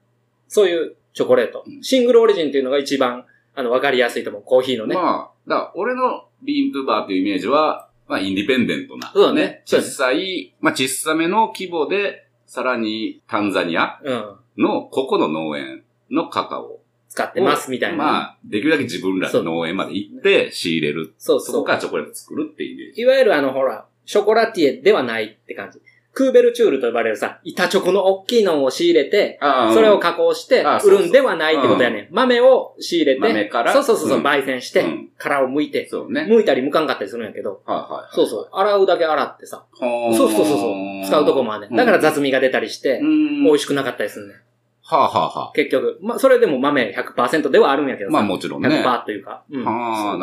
[SPEAKER 2] そういうチョコレート
[SPEAKER 1] う。ん
[SPEAKER 2] シングルオリジンっていうのが一番、あの、わかりやすいと思う。コーヒーのね。
[SPEAKER 1] まあ、だ俺のビーントゥーバーっていうイメージは、まあ、インディペンデントな。
[SPEAKER 2] そうだね
[SPEAKER 1] 小さい、まあ、小さめの規模で、さらにタンザニア
[SPEAKER 2] うん。
[SPEAKER 1] のここの農園のカカオを。
[SPEAKER 2] 使ってます、みたいな。
[SPEAKER 1] まあ、できるだけ自分らの農園まで行って仕入れる。
[SPEAKER 2] そうそう
[SPEAKER 1] そこか。らチョコレート作るっていう。
[SPEAKER 2] いわゆるあの、ほら、ショコラティエではないって感じ。クーベルチュールと呼ばれるさ、板チョコの大きいのを仕入れて、
[SPEAKER 1] あ
[SPEAKER 2] それを加工して売るんではないってことやねん。豆を仕入れて、
[SPEAKER 1] 豆から？
[SPEAKER 2] そうそうそう焙煎して、
[SPEAKER 1] うん
[SPEAKER 2] 殻を剥いて、
[SPEAKER 1] そうね。
[SPEAKER 2] 剥いたり剥かんかったりするんやけど、
[SPEAKER 1] はいはい。
[SPEAKER 2] そうそう、洗うだけ洗ってさ、
[SPEAKER 1] はあ
[SPEAKER 2] そうそうそうそう、使うとこもあるねん。だから雑味が出たりして
[SPEAKER 1] う、ん。
[SPEAKER 2] 美味しくなかったりするねん。
[SPEAKER 1] はあはあは
[SPEAKER 2] 結局。まあ、それでも豆100%ではあるんやけど。
[SPEAKER 1] まあもちろんね。
[SPEAKER 2] 100%というか。うん。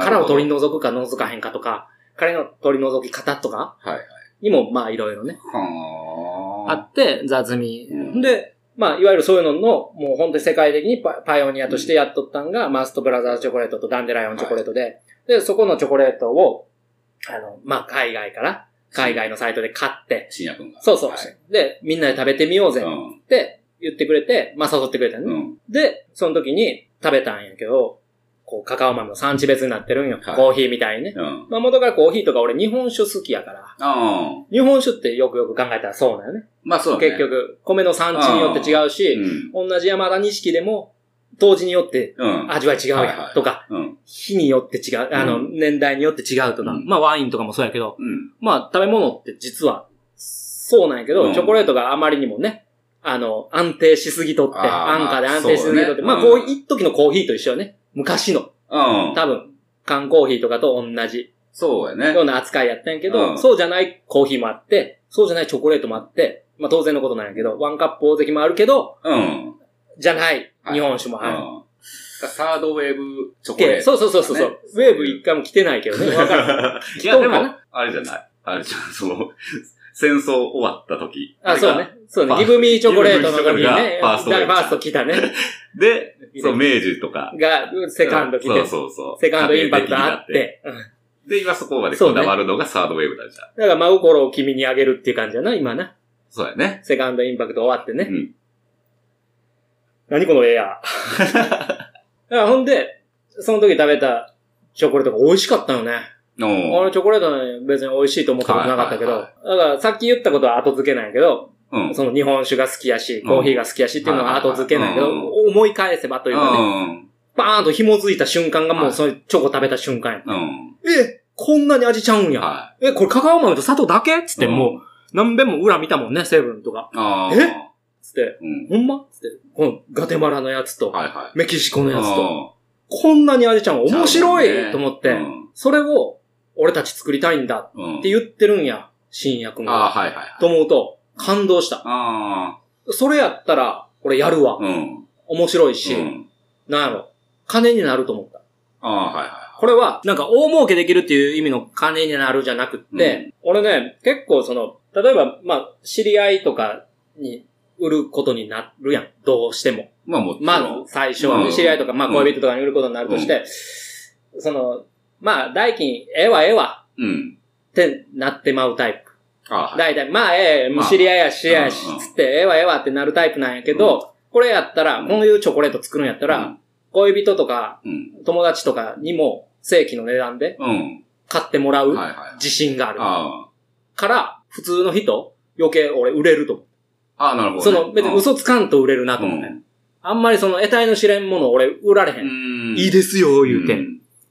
[SPEAKER 2] 殻を取り除くか除かへんかとか、殻の取り除き方とか
[SPEAKER 1] はいはい。
[SPEAKER 2] にも、まあ、いろいろね。
[SPEAKER 1] はあ。
[SPEAKER 2] あって、雑味。
[SPEAKER 1] うん
[SPEAKER 2] で、まあ、いわゆるそういうのの、もう本当に世界的にパパイオニアとしてやっとったんが、マストブラザーズチョコレートとダンデライオンチョコレートで、で、そこのチョコレートを、あの、まあ、海外から、海外のサイトで買って、
[SPEAKER 1] 深夜くんが。
[SPEAKER 2] そうそう。
[SPEAKER 1] はい
[SPEAKER 2] で、みんなで食べてみようぜ
[SPEAKER 1] うん。
[SPEAKER 2] って言ってくれて、まあ、誘ってくれたのね。
[SPEAKER 1] うん。
[SPEAKER 2] で、その時に食べたんやけど、こう、カカオ豆の産地別になってるんよ。
[SPEAKER 1] はい
[SPEAKER 2] コーヒーみたいにね。
[SPEAKER 1] うん。
[SPEAKER 2] まあ、元からコーヒーとか俺日本酒好きやから、
[SPEAKER 1] ああ。
[SPEAKER 2] 日本酒ってよくよく考えたらそうだよね。
[SPEAKER 1] まあそうね。
[SPEAKER 2] 結局、米の産地によって違うし、
[SPEAKER 1] うん。
[SPEAKER 2] 同じ山田錦でも、当時によって
[SPEAKER 1] うん。
[SPEAKER 2] 味は違う
[SPEAKER 1] はいはい
[SPEAKER 2] やんとか、
[SPEAKER 1] うん。
[SPEAKER 2] 日によって違う、あの、
[SPEAKER 1] う
[SPEAKER 2] 年代によって違うとか、
[SPEAKER 1] うん
[SPEAKER 2] まあワインとかもそうやけど、
[SPEAKER 1] うん。
[SPEAKER 2] まあ食べ物って実は、そうなんやけど、
[SPEAKER 1] うん
[SPEAKER 2] チョコレートがあまりにもね、あの、安定しすぎとって、
[SPEAKER 1] あー
[SPEAKER 2] 安価で安定しすぎとって、まあ
[SPEAKER 1] そうねうん
[SPEAKER 2] こう、一時のコーヒーと一緒よね。昔の、
[SPEAKER 1] うん。
[SPEAKER 2] 多分、缶コーヒーとかと同じ
[SPEAKER 1] そうやね
[SPEAKER 2] よう。な扱いやったんやけど、
[SPEAKER 1] うん
[SPEAKER 2] そうじゃないコーヒーもあって、そうじゃないチョコレートもあって、まあ当然のことなんやけど、ワンカップ大関もあるけど、
[SPEAKER 1] うん。
[SPEAKER 2] じゃない
[SPEAKER 1] はい
[SPEAKER 2] 日本酒もある。
[SPEAKER 1] うん。サードウェーブチョコレート。
[SPEAKER 2] そうそうそうそう。
[SPEAKER 1] ね
[SPEAKER 2] ウェーブ一回も来てないけどね。わからん。
[SPEAKER 1] いや、でもあれじゃない。あれじゃん、その、戦争終わった時。
[SPEAKER 2] あ、そうね。そうね。ギブミーチョコレートの時にね。
[SPEAKER 1] ファースト
[SPEAKER 2] ファースト来たね。
[SPEAKER 1] で、そう、明治とか。
[SPEAKER 2] が、セカンド来て
[SPEAKER 1] そう、そうそう。
[SPEAKER 2] セカンドインパクトあって。うん
[SPEAKER 1] で、今そこまでこだわるのがサードウェーブだじゃん。
[SPEAKER 2] だから真心を君にあげるっていう感じやな、今な。
[SPEAKER 1] そうやね。
[SPEAKER 2] セカンドインパクト終わってね。
[SPEAKER 1] うん。
[SPEAKER 2] 何このエアほんで、その時食べたチョコレートが美味しかったよね。
[SPEAKER 1] お
[SPEAKER 2] 俺チョコレートね、別に美味しいと思ったことなかったけど、だからさっき言ったことは後付けなんやけど、
[SPEAKER 1] うん。
[SPEAKER 2] その日本酒が好きやし、コーヒーが好きやしっていうのは後付けなんやけど、
[SPEAKER 1] うん
[SPEAKER 2] 思い返せばというかね、
[SPEAKER 1] うん。
[SPEAKER 2] バーンと紐づいた瞬間がもう
[SPEAKER 1] はい
[SPEAKER 2] そのチョコ食べた瞬間や。
[SPEAKER 1] うん。
[SPEAKER 2] え、こんなに味ちゃうんや。
[SPEAKER 1] は
[SPEAKER 2] え、これカカオ豆と砂糖だけつって
[SPEAKER 1] うん
[SPEAKER 2] もう、何遍も裏見たもんね、セブンとか。え？つって、
[SPEAKER 1] うん。
[SPEAKER 2] ほんま？つって、このガテマラのやつと。メキシコのやつと、
[SPEAKER 1] と、
[SPEAKER 2] こんなに味ちゃうん面白いと思って、
[SPEAKER 1] うん
[SPEAKER 2] それを俺たち作りたいんだ
[SPEAKER 1] うん。
[SPEAKER 2] って言ってるんや、新薬
[SPEAKER 1] あ
[SPEAKER 2] が。と思うと、感動した。
[SPEAKER 1] あ
[SPEAKER 2] それやったら、俺やるわ
[SPEAKER 1] あ。。うん。
[SPEAKER 2] 面白いし、
[SPEAKER 1] うん。
[SPEAKER 2] なんやろ。金になると思った。
[SPEAKER 1] ああ、はいは
[SPEAKER 2] これは、なんか大儲けできるっていう意味の金になるじゃなくって、俺ね、結構その、例えば、まあ、知り合いとかに売ることになるやん。どうしても。
[SPEAKER 1] い。まあも。
[SPEAKER 2] まず最初は知り合いとか、まあ恋人とかに売ることになるとして、その、まあ、代金、ええわええわ
[SPEAKER 1] うん。
[SPEAKER 2] ってなってまうタイプ。大体、まあええ、もう
[SPEAKER 1] まあ
[SPEAKER 2] 知り合いやし、知り合いやしつって、ええわええわってなるタイプなんやけど、これやったら、こういうチョコレート作るんやったら、恋人とか
[SPEAKER 1] うん。
[SPEAKER 2] 友達とかにも正規の値段で
[SPEAKER 1] うん。
[SPEAKER 2] 買ってもらう。自信がある。
[SPEAKER 1] あ
[SPEAKER 2] から、普通の人、余計俺売れると思う。
[SPEAKER 1] あ。ああ、なるほど、
[SPEAKER 2] そ
[SPEAKER 1] ね。
[SPEAKER 2] の別に嘘つかんと売れるなと思うあんまりその得体の知れんもの俺売られへ。
[SPEAKER 1] うんん。
[SPEAKER 2] いいですよ、言うて。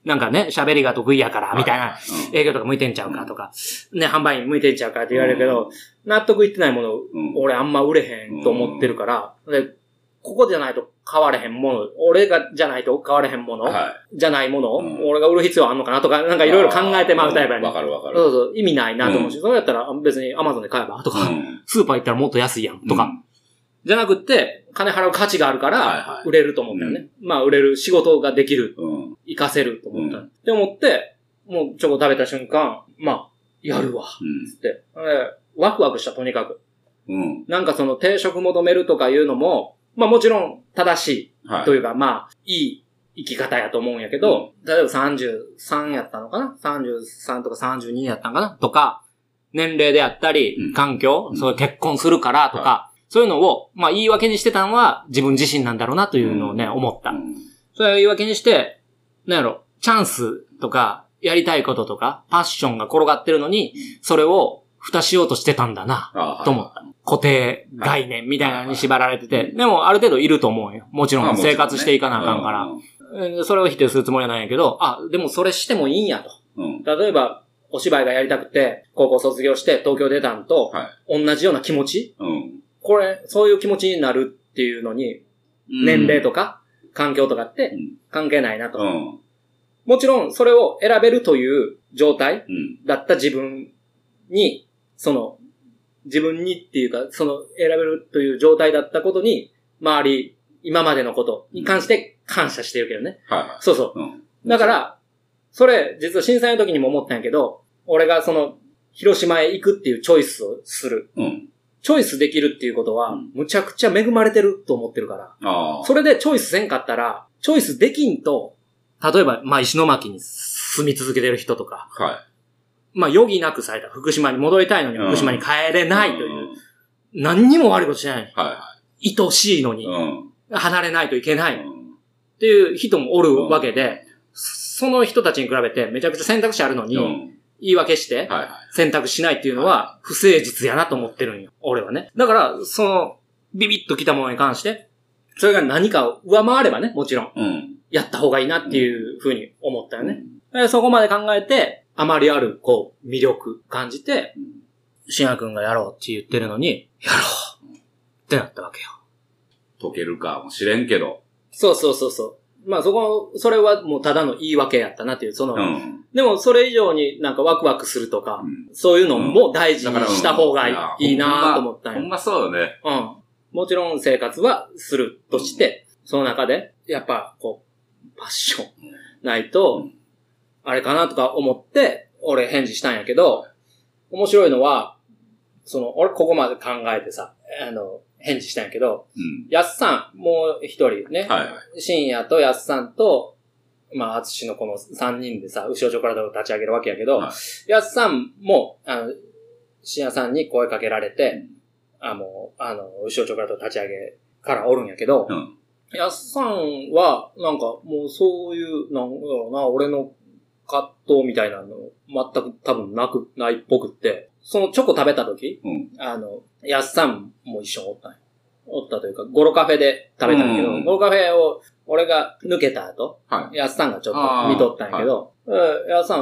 [SPEAKER 1] ん
[SPEAKER 2] なんかね、喋りが得意やから、みたいな。。
[SPEAKER 1] うん
[SPEAKER 2] 営業とか向いてんちゃうかとか、ね、販売員向いてんちゃうかって言われるけど、納得いってないもの、
[SPEAKER 1] うん
[SPEAKER 2] 俺あんま売れへんと思ってるから、で、ここじゃないと買われへんもの、俺がじゃないと買われへんもの、
[SPEAKER 1] は
[SPEAKER 2] じゃないもの、
[SPEAKER 1] うん
[SPEAKER 2] 俺が売る必要あんのかなとか、なん
[SPEAKER 1] い。
[SPEAKER 2] かいろいろ考えてまうタイプやね
[SPEAKER 1] わかるわかる。
[SPEAKER 2] そうそう、意味ないなと思うし、
[SPEAKER 1] う
[SPEAKER 2] それやったら別に Amazon で買えばとか、
[SPEAKER 1] うん
[SPEAKER 2] スーパー行ったらもっと安いやんとか、じゃなくって、金払う価値があるか
[SPEAKER 1] はい
[SPEAKER 2] ら
[SPEAKER 1] は、い
[SPEAKER 2] 売れると思ったよね。まあ、売れる仕事ができる、
[SPEAKER 1] うん。うん。
[SPEAKER 2] 活かせると思った。
[SPEAKER 1] うん
[SPEAKER 2] って思って、もうチョコ食べた瞬間、まあ、やるわ、つって。えワクワクした、とにかく。
[SPEAKER 1] うん。うん。
[SPEAKER 2] なんかその定職求めるとかいうのも、まあもちろん正し
[SPEAKER 1] はいい。
[SPEAKER 2] というか、まあ、いい生き方やと思うんやけど、例えば33やったのかな ?33 とか32やったのかな？とか、年齢であったり
[SPEAKER 1] う、ん
[SPEAKER 2] 環境、
[SPEAKER 1] うん
[SPEAKER 2] そういう結婚するからとか、そういうのを、まあ言い訳にしてたのは自分自身なんだろうなというのをね、思った。
[SPEAKER 1] うん
[SPEAKER 2] それを言い訳にして、なんやろ、チャンスとか、やりたいこととか、パッションが転がってるのに、それを蓋しようとしてたんだな、と思った。固定概念みたいなのに縛られてて、でもある程度いると思うよ。もちろん生活していかなあかんから。えーそれを否定するつもりはないんやけど、あ、でもそれしてもいいんやと。例えば、お芝居がやりたくて、高校卒業して東京出たんと、
[SPEAKER 1] は
[SPEAKER 2] 同じような気持ち？
[SPEAKER 1] うん。
[SPEAKER 2] これ、そういう気持ちになるっていうのに、年齢とか、環境とかって
[SPEAKER 1] うん
[SPEAKER 2] 関係ないなと。
[SPEAKER 1] うん。
[SPEAKER 2] もちろん、それを選べるという状態
[SPEAKER 1] うん。
[SPEAKER 2] だった自分に、その、自分にっていうか、その選べるという状態だったことに、周り、今までのことに関して感謝してるけどね。
[SPEAKER 1] はいは
[SPEAKER 2] そうそう。
[SPEAKER 1] い。うん。
[SPEAKER 2] だから、それ、実は震災の時にも思ったんやけど、俺がその、広島へ行くっていうチョイスをする。
[SPEAKER 1] うん。
[SPEAKER 2] チョイスできるっていうことは
[SPEAKER 1] うん、
[SPEAKER 2] むちゃくちゃ恵まれてると思ってるから。それでチョイスせんかったら、チョイスできんと、例えば、まあ、石巻に住み続けてる人とか、
[SPEAKER 1] は
[SPEAKER 2] まあ、余儀なくされた福島に戻りたいのに
[SPEAKER 1] うん
[SPEAKER 2] 福島に帰れ
[SPEAKER 1] い。
[SPEAKER 2] ないという、
[SPEAKER 1] うん
[SPEAKER 2] 何にも悪いことしない。
[SPEAKER 1] は
[SPEAKER 2] 愛しいのに
[SPEAKER 1] いはい。うん。
[SPEAKER 2] 離れないといけないっ
[SPEAKER 1] うん
[SPEAKER 2] ていう人もおるわけで、その人たちに比べてめちゃくちゃ選択肢あるのに、
[SPEAKER 1] うん。
[SPEAKER 2] 言い訳して。選択しないっていうのは不誠実やなと思ってるんよ。俺はね。だから、その、ビビッと来たものに関して、それが何かを上回ればね、もちろん、
[SPEAKER 1] うん。
[SPEAKER 2] やった方がいいなっていうふうに思ったよね。でそこまで考えて、あまりある、こう、魅力感じて、しなくんがやろうって言ってるのに、やろうってなったわけよ。
[SPEAKER 1] 解けるかもしれんけど。
[SPEAKER 2] そうそうそうそう。まあそこ、それはもうただの言い訳やったなっていう、その、
[SPEAKER 1] うん。
[SPEAKER 2] でもそれ以上になんかワクワクするとか、
[SPEAKER 1] うん
[SPEAKER 2] そういうのも大事に
[SPEAKER 1] だから
[SPEAKER 2] した方がいい,、なと思ったんよ。
[SPEAKER 1] ほんまそうよね。
[SPEAKER 2] うん。もちろん生活はするとして、その中で、やっぱこう、パッションないと、
[SPEAKER 1] うん
[SPEAKER 2] あれかなとか思って、俺返事したんやけど、面白いのは、その、俺ここまで考えてさ、あの、返事したんやけど、
[SPEAKER 1] うん。
[SPEAKER 2] やっさん、もう一人ね、
[SPEAKER 1] はいはい。
[SPEAKER 2] 深夜とやっさんと、まあ、あつしのこの三人でさ、後ろチョコラトを立ち上げるわけやけど、
[SPEAKER 1] はい
[SPEAKER 2] やっさんも、あの、深夜さんに声かけられて、あの、あの、後ろチョコラト立ち上げからおるんやけど、
[SPEAKER 1] うん。
[SPEAKER 2] やっさんは、なんか、もうそういう、なんだろうな、俺の葛藤みたいなの、全く多分なく、ないっぽくって、そのチョコ食べた時、
[SPEAKER 1] うん。
[SPEAKER 2] あの、やっさんも一緒におったんよおったというか、ゴロカフェで食べたんやけど、
[SPEAKER 1] うん
[SPEAKER 2] ゴロカフェを俺が抜けた後、
[SPEAKER 1] は
[SPEAKER 2] やっさんがちょっと見とったんやけど、えーやっさん、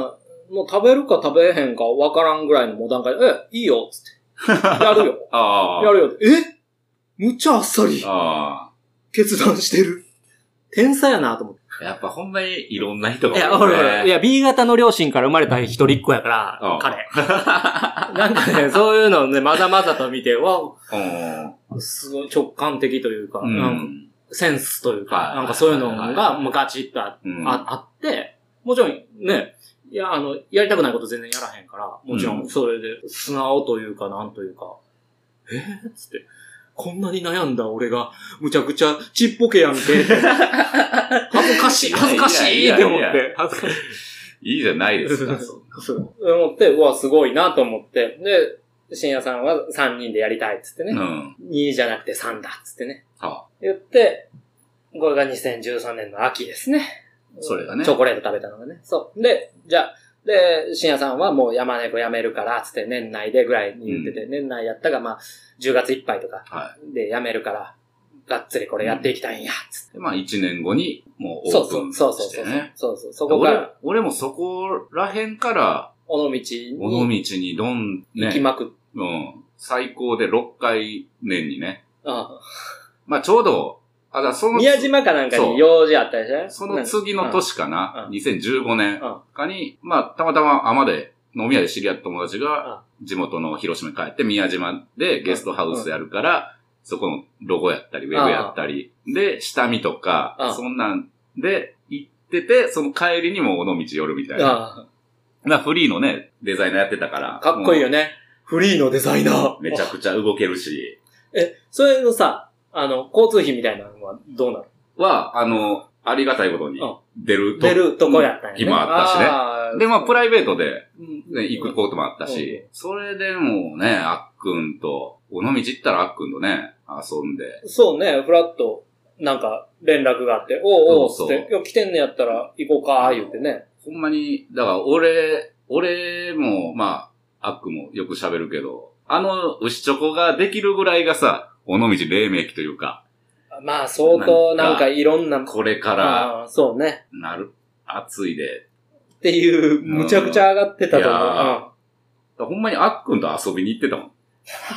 [SPEAKER 2] もう食べるか食べへんかわからんぐらいのもう段階で、え、いいよ、つって。やるよ。やるよ。え？むっちゃあっさり
[SPEAKER 1] あ
[SPEAKER 2] 決断してる。天才やなと思って。
[SPEAKER 1] あ。やっぱほんまにいろんな人が
[SPEAKER 2] いや、
[SPEAKER 1] おるね
[SPEAKER 2] 俺、いや、B 型の両親から生まれた一人っ子やから、
[SPEAKER 1] うん
[SPEAKER 2] 彼。なんかね、そういうのをね、まざまざと見て、わ、
[SPEAKER 1] うん。
[SPEAKER 2] すごい直感的というか、
[SPEAKER 1] う
[SPEAKER 2] なんか
[SPEAKER 1] ん。
[SPEAKER 2] センスというか、
[SPEAKER 1] はい
[SPEAKER 2] なんかそういうの
[SPEAKER 1] はい
[SPEAKER 2] が、ガチッとあ,、
[SPEAKER 1] うん
[SPEAKER 2] ああって、もちろんね、いや、あの、やりたくないこと全然やらへんから、もちろんそれで素直というか、なんというか、えー、つって、こんなに悩んだ俺が、むちゃくちゃちっぽけやんけ。恥ずかしい、恥ずかしいって思って、恥ずかしい。
[SPEAKER 1] いいじゃないですか。
[SPEAKER 2] そう。思って、うわ、すごいなと思って。で、深夜さんは3人でやりたいっつってね。
[SPEAKER 1] うん。
[SPEAKER 2] 2じゃなくて3だっつってね。
[SPEAKER 1] は
[SPEAKER 2] 言って、これが2013年の秋ですね。
[SPEAKER 1] それがね
[SPEAKER 2] チョコレート食べたのがね。そう。で、じゃあ、で、深夜さんはもう山猫辞めるから、つって年内でぐらいに言ってて、年内やったが、まあ、10月いっぱいとか
[SPEAKER 1] は
[SPEAKER 2] で辞めるから、がっつりこれやっていきたいんや、つって。
[SPEAKER 1] い。で、まあ1年後にもうオープン
[SPEAKER 2] そうそう、そうそうそう。
[SPEAKER 1] してね。
[SPEAKER 2] そうそう。そこから、
[SPEAKER 1] 俺、俺もそこら辺から、
[SPEAKER 2] 尾道
[SPEAKER 1] 尾道
[SPEAKER 2] に
[SPEAKER 1] にどん、ね、
[SPEAKER 2] 行きまくっ
[SPEAKER 1] うん。最高で6回年にね。
[SPEAKER 2] あ
[SPEAKER 1] まあちょうど、あ、だからその、
[SPEAKER 2] 宮島かなんかに用事あったでしょ？
[SPEAKER 1] その次の年かな、
[SPEAKER 2] うん。
[SPEAKER 1] 2015年
[SPEAKER 2] うん
[SPEAKER 1] かに、まあたまたま天で飲み屋で知り合った友達が、地元の広島に帰って宮島でゲストハウスやるから、そこのロゴやったり、ウェブやったり、で、下見とか
[SPEAKER 2] うん、
[SPEAKER 1] そんなんで行ってて、その帰りにも尾道寄るみたいな。
[SPEAKER 2] あ
[SPEAKER 1] まあフリーのね、デザイナーやってたから。
[SPEAKER 2] あかっこいいよね。フリーのデザイナー。
[SPEAKER 1] めちゃくちゃ動けるし。
[SPEAKER 2] え、それのさ、あの、交通費みたいなのはどうなの
[SPEAKER 1] は、あの、ありがたいことに
[SPEAKER 2] うん。
[SPEAKER 1] 出ると。
[SPEAKER 2] 出るとこやったんやね。
[SPEAKER 1] 日もあったしね。で、まあ、プライベートで、
[SPEAKER 2] うん
[SPEAKER 1] ね、行くこともあったし、それでもうね、あっくんと、尾道行ったらあっくんとね、遊んで、
[SPEAKER 2] そうね、フラッと、なんか、連絡があって、おうおうって、今日来てんねやったら行こうか、言うてね。
[SPEAKER 1] ほんまに、だから俺、俺も、まあ、あっくんもよく喋るけど、あの牛チョコができるぐらいがさ、尾道黎明期というか、
[SPEAKER 2] まあ、相当、
[SPEAKER 1] な
[SPEAKER 2] んんかいろんな、
[SPEAKER 1] これから
[SPEAKER 2] そうね。
[SPEAKER 1] なる、暑いで、
[SPEAKER 2] っていう、むちゃくちゃ上がってたと思う。うん
[SPEAKER 1] ほんまにあっくんと遊びに行ってたもん。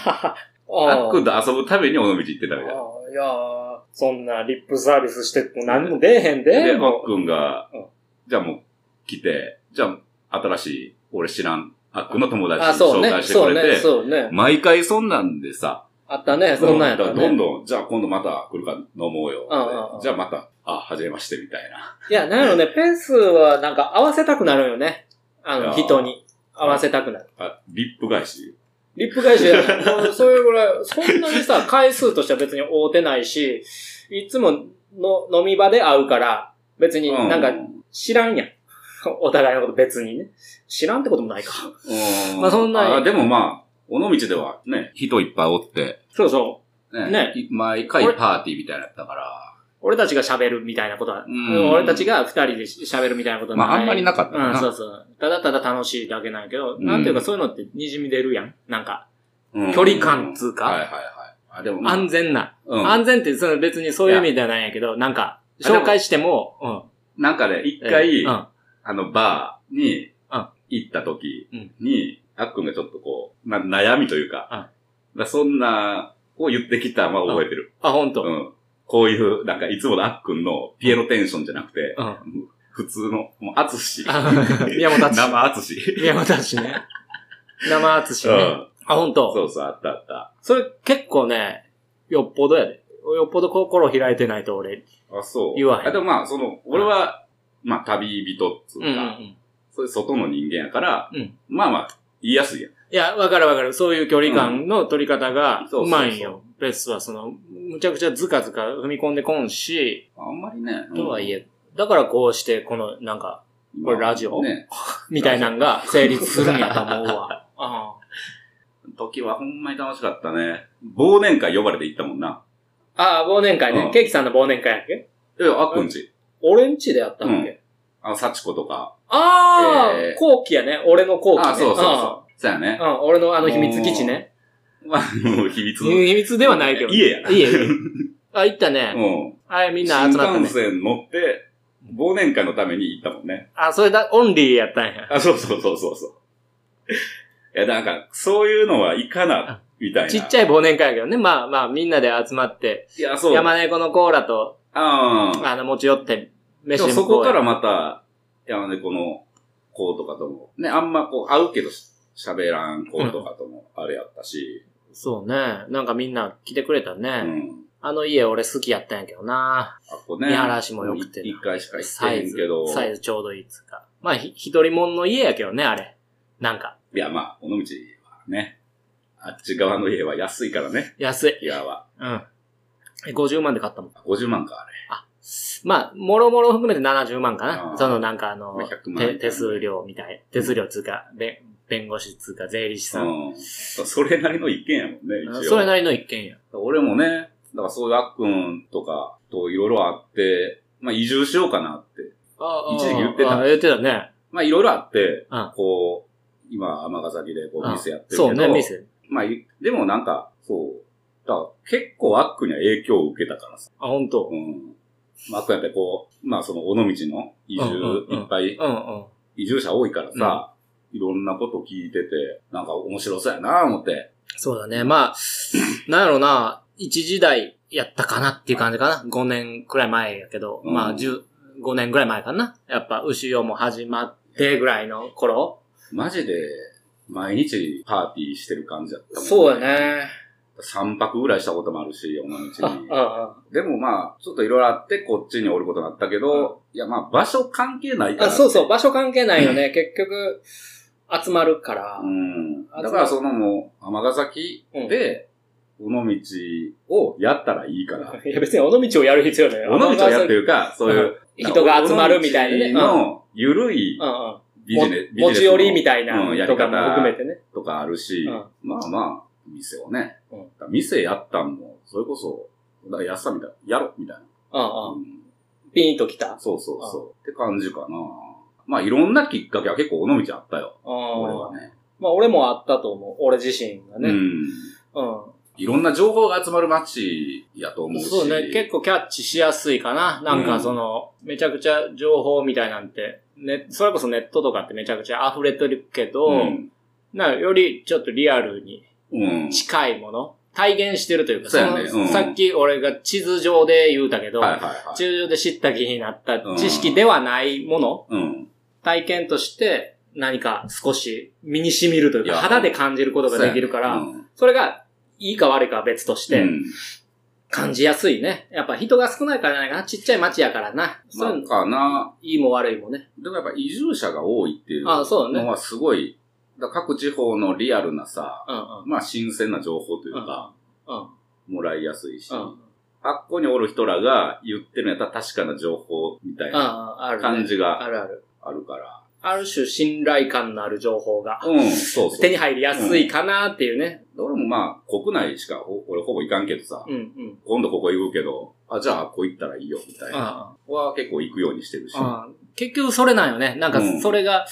[SPEAKER 2] あ
[SPEAKER 1] あっくんと遊ぶために尾道行ってたみたいな。
[SPEAKER 2] いやーそんなリップサービスしても何も出えへんで。
[SPEAKER 1] で、あっ
[SPEAKER 2] も
[SPEAKER 1] くんが
[SPEAKER 2] うん、
[SPEAKER 1] じゃあもう来て、じゃあ新しい、俺知らん、あっくんの友
[SPEAKER 2] う
[SPEAKER 1] 達。紹介して。くれて、
[SPEAKER 2] そうね。
[SPEAKER 1] 毎回そんなんでさ、
[SPEAKER 2] あったね。そんなんやった
[SPEAKER 1] だからどん
[SPEAKER 2] ね。
[SPEAKER 1] どん、じゃあ今度また来るから飲もうよ
[SPEAKER 2] うんうんうん。
[SPEAKER 1] じゃあまた、あ、はじめましてみたいな。
[SPEAKER 2] いや、なんやろね、ペースはなんか合わせたくなるよね。あの、人に。合わせたくなる。
[SPEAKER 1] あ、リップ返し。
[SPEAKER 2] リップ返しや もうそれぐらい、そんなにさ、回数としては別に合うてないし、いつもの飲み場で会うから、別になんか
[SPEAKER 1] うん
[SPEAKER 2] 知らんやん。お互いのこと別にね。知らんってこともないか。
[SPEAKER 1] うん
[SPEAKER 2] まあそんな
[SPEAKER 1] あでもまあ、尾道ではね、人いっぱいおって、
[SPEAKER 2] そうそう。
[SPEAKER 1] ね、
[SPEAKER 2] ね
[SPEAKER 1] い毎回パーティーみたいなやったから、
[SPEAKER 2] 俺たちが喋るみたいなことは、
[SPEAKER 1] うん
[SPEAKER 2] 俺たちが二人で喋るみたいなことはない。
[SPEAKER 1] まああんまりなかった
[SPEAKER 2] うん、そうそう。ただただ楽しいだけなんやけど、
[SPEAKER 1] うん
[SPEAKER 2] なんていうかそういうのって滲み出るやん。なんか、
[SPEAKER 1] うん
[SPEAKER 2] 距離感つうか
[SPEAKER 1] はいはいはい。あ、でもまあ、
[SPEAKER 2] 安全な。
[SPEAKER 1] うん
[SPEAKER 2] 安全ってその別にそういう意味ではないんやけど、なんか、紹介しても、
[SPEAKER 1] なんかね、一
[SPEAKER 2] うん。
[SPEAKER 1] 回、
[SPEAKER 2] うん。
[SPEAKER 1] あの、バーに
[SPEAKER 2] うん
[SPEAKER 1] 行った時に、あっくんがちょっとこう、な悩みというか、
[SPEAKER 2] うん
[SPEAKER 1] だそんな、を言ってきたまあ覚えてる。
[SPEAKER 2] あ、ほんと。
[SPEAKER 1] うん。こういう、なんかいつものあっくんのピエロテンションじゃなくて、
[SPEAKER 2] うん。
[SPEAKER 1] 普通の、もう、あつし。
[SPEAKER 2] あ 宮本敦
[SPEAKER 1] 生あつし。
[SPEAKER 2] 宮本敦ね。生敦ね。
[SPEAKER 1] うん。
[SPEAKER 2] あ、ほんと。
[SPEAKER 1] そうそう、あったあった。
[SPEAKER 2] それ結構ね、よっぽどやで。よっぽど心開いてないと俺。
[SPEAKER 1] あ、そう。
[SPEAKER 2] 言わへん
[SPEAKER 1] あでもまあ、その、俺は、まあ、旅人っつうか。そういう外の人間やから、
[SPEAKER 2] うん
[SPEAKER 1] まあまあ、言いやすいやん。
[SPEAKER 2] いや、わかるわかる。そういう距離感の取り方が
[SPEAKER 1] う
[SPEAKER 2] まいんよ。ベスはその、むちゃくちゃズカズカ踏み込んでこんし、
[SPEAKER 1] あんまりね。
[SPEAKER 2] とはいえ。だからこうして、この、なんか、
[SPEAKER 1] うん、
[SPEAKER 2] これラジオ？
[SPEAKER 1] ね。
[SPEAKER 2] みたいなんが成立するんやと思うわ。あ
[SPEAKER 1] 時はほんまに楽しかったね。忘年会呼ばれて行ったもんな。
[SPEAKER 2] あ、忘年会ね。
[SPEAKER 1] うん
[SPEAKER 2] ケーキさんの忘年会やっけ？
[SPEAKER 1] え、あっくんち。
[SPEAKER 2] 俺んちでやったっけ、
[SPEAKER 1] あの、幸子とか。
[SPEAKER 2] ああ、
[SPEAKER 1] えー
[SPEAKER 2] 後期やね。俺の後期ね。
[SPEAKER 1] あ、そうそうそう。そうやね
[SPEAKER 2] う。ん。うん、俺のあの秘密基地ね。
[SPEAKER 1] まあ、もう秘密の。
[SPEAKER 2] 秘密ではないけど。
[SPEAKER 1] 家やな。
[SPEAKER 2] 家、家。あ、行ったね。
[SPEAKER 1] うん。
[SPEAKER 2] はい、みんな集まった
[SPEAKER 1] 新
[SPEAKER 2] ね。
[SPEAKER 1] 幹線乗って、忘年会のために行ったもんね。
[SPEAKER 2] あ、それだ、オンリーやったんや。
[SPEAKER 1] あ、そうそうそうそうそう。いや、なんか、そういうのはいかな、みたいな。
[SPEAKER 2] ちっちゃい忘年会やけどね。まあまあ、みんなで集まって、
[SPEAKER 1] いや、そう。
[SPEAKER 2] 山猫のコーラと、
[SPEAKER 1] ああ。
[SPEAKER 2] あの、持ち寄って、
[SPEAKER 1] そこからまた、山猫の子とかとも、ね、あんまこう、会うけどし喋らん子とかともあれやったし、
[SPEAKER 2] そうね。なんかみんな来てくれた
[SPEAKER 1] う
[SPEAKER 2] ね。
[SPEAKER 1] ん。
[SPEAKER 2] あの家俺好きやったんやけどな。
[SPEAKER 1] あこね。
[SPEAKER 2] 見晴らしも良くて
[SPEAKER 1] 一回しか行ってへんけど。、
[SPEAKER 2] サイズちょうどいいっつうか。まあ、ひ一人もんの家やけどね、あれ。なんか、
[SPEAKER 1] いや、まあ、尾道はね、あっち側の家は安いからね、
[SPEAKER 2] 安い。
[SPEAKER 1] 部屋は。
[SPEAKER 2] うん。え50万で買ったもん。
[SPEAKER 1] 50万か、あれ。
[SPEAKER 2] まあ、もろもろ含めて70万か
[SPEAKER 1] あ
[SPEAKER 2] な。
[SPEAKER 1] ー
[SPEAKER 2] そのなんかあの
[SPEAKER 1] まあ100、万みたいな
[SPEAKER 2] 手手数料みたい。手数料つうか、べ弁護士つうか、税理士さん。
[SPEAKER 1] うん。それなりの一軒やもんね、一応。
[SPEAKER 2] それなりの一軒や。
[SPEAKER 1] 俺もね、だからそういうあっくんとかといろいろあって、まあ移住しようかなって。
[SPEAKER 2] あ
[SPEAKER 1] 一時期言ってた
[SPEAKER 2] ああ言ってたね。
[SPEAKER 1] まあいろいろあって、
[SPEAKER 2] うん
[SPEAKER 1] こう、今、尼崎でこう店やってるけど、
[SPEAKER 2] そうね、店。
[SPEAKER 1] まあ、いでもなんか、そう、だから結構アックには影響を受けたからさ。
[SPEAKER 2] あ、本当
[SPEAKER 1] うん。まあ、アックやってこう、まあその尾道の移住いっぱい。移住者多いからさ、いろんなこと聞いてて、なんか面白そうやな思って。
[SPEAKER 2] そうだね。まあ、なんやろな、一時代やったかなっていう感じかな。5年くらい前やけど、
[SPEAKER 1] うん
[SPEAKER 2] まあ、10、5年くらい前かな。やっぱ、牛用も始まってぐらいの頃。
[SPEAKER 1] マジで、毎日パーティーしてる感じだったもん、
[SPEAKER 2] そうや。ね。
[SPEAKER 1] 3泊ぐらいしたこともあるし、尾道
[SPEAKER 2] あ、
[SPEAKER 1] に。
[SPEAKER 2] あ、
[SPEAKER 1] でもまあ、ちょっといろいろあって、こっちにおることになったけど、いやまあ、場所関係ないから。
[SPEAKER 2] あ、そうそう、場所関係ないよね。結局、集まるから。
[SPEAKER 1] うん。だからそのもう、尼崎で、尾道をやったらいいから。
[SPEAKER 2] いや、別に尾道をやる必要ない
[SPEAKER 1] 尾道をやっていうか、そういう、
[SPEAKER 2] 人が集まるみたいなね。
[SPEAKER 1] の、ゆるい。ビジネス、
[SPEAKER 2] 持ち寄りみ
[SPEAKER 1] た
[SPEAKER 2] たいな
[SPEAKER 1] うんやり
[SPEAKER 2] とかも
[SPEAKER 1] 方
[SPEAKER 2] 含めてね。
[SPEAKER 1] とかあるし、
[SPEAKER 2] うん
[SPEAKER 1] まあまあ、店をね。
[SPEAKER 2] うん
[SPEAKER 1] 店やったんも、それこそ、だから安さみたいな、やろみたいな。
[SPEAKER 2] うんうん。
[SPEAKER 1] うん
[SPEAKER 2] ピンときた。
[SPEAKER 1] そうそうそう。って感じかな。まあいろんなきっかけは結構尾道あったよ。
[SPEAKER 2] うん
[SPEAKER 1] 俺はね。
[SPEAKER 2] まあ、俺もあったと思う。俺自身がね。
[SPEAKER 1] うん。
[SPEAKER 2] うん。
[SPEAKER 1] いろんな情報が集まる街やと思うし。
[SPEAKER 2] そうね、結構キャッチしやすいかな。なんかその、めちゃくちゃ情報みたいなんて、ね、それこそネットとかってめちゃくちゃ溢れてるけど、
[SPEAKER 1] うん。
[SPEAKER 2] なよりちょっとリアルに
[SPEAKER 1] うん。
[SPEAKER 2] 近いもの、体現してるというか、
[SPEAKER 1] そ
[SPEAKER 2] のさっき俺が地図上で言うたけど。地図上で知った気になった知識ではないもの、
[SPEAKER 1] うん。
[SPEAKER 2] 体験として何か少し身に染みるというか、肌で感じることができるから、
[SPEAKER 1] うん
[SPEAKER 2] それがいいか悪いかは別として、
[SPEAKER 1] うん
[SPEAKER 2] 感じやすいね。やっぱ人が少ないからじゃないかな。ちっちゃい町やからな。そう
[SPEAKER 1] かな、
[SPEAKER 2] いいも悪いもね。
[SPEAKER 1] でもやっぱ移住者が多いっていう
[SPEAKER 2] あそうだね
[SPEAKER 1] のはすごい、だ各地方のリアルなさ、
[SPEAKER 2] うんうん。
[SPEAKER 1] まあ新鮮な情報というか、
[SPEAKER 2] うん。
[SPEAKER 1] もらいやすいし、
[SPEAKER 2] うん。
[SPEAKER 1] あっこにおる人らが言ってるんやったら確かな情報みたいな。感じが
[SPEAKER 2] あるある。
[SPEAKER 1] あるから。
[SPEAKER 2] ある種信頼感のある情報が
[SPEAKER 1] うん、そうそう。
[SPEAKER 2] 手に入りやすいかなっていうね。
[SPEAKER 1] 俺もまあ、国内しかほ俺ほぼ行かんけどさ、
[SPEAKER 2] うんうん。
[SPEAKER 1] 今度ここ行くけど、あ、じゃあここ行ったらいいよ、みたいな。
[SPEAKER 2] あ
[SPEAKER 1] は結構行くようにしてるし。
[SPEAKER 2] あ結局それなんよね。なんか
[SPEAKER 1] うん
[SPEAKER 2] それが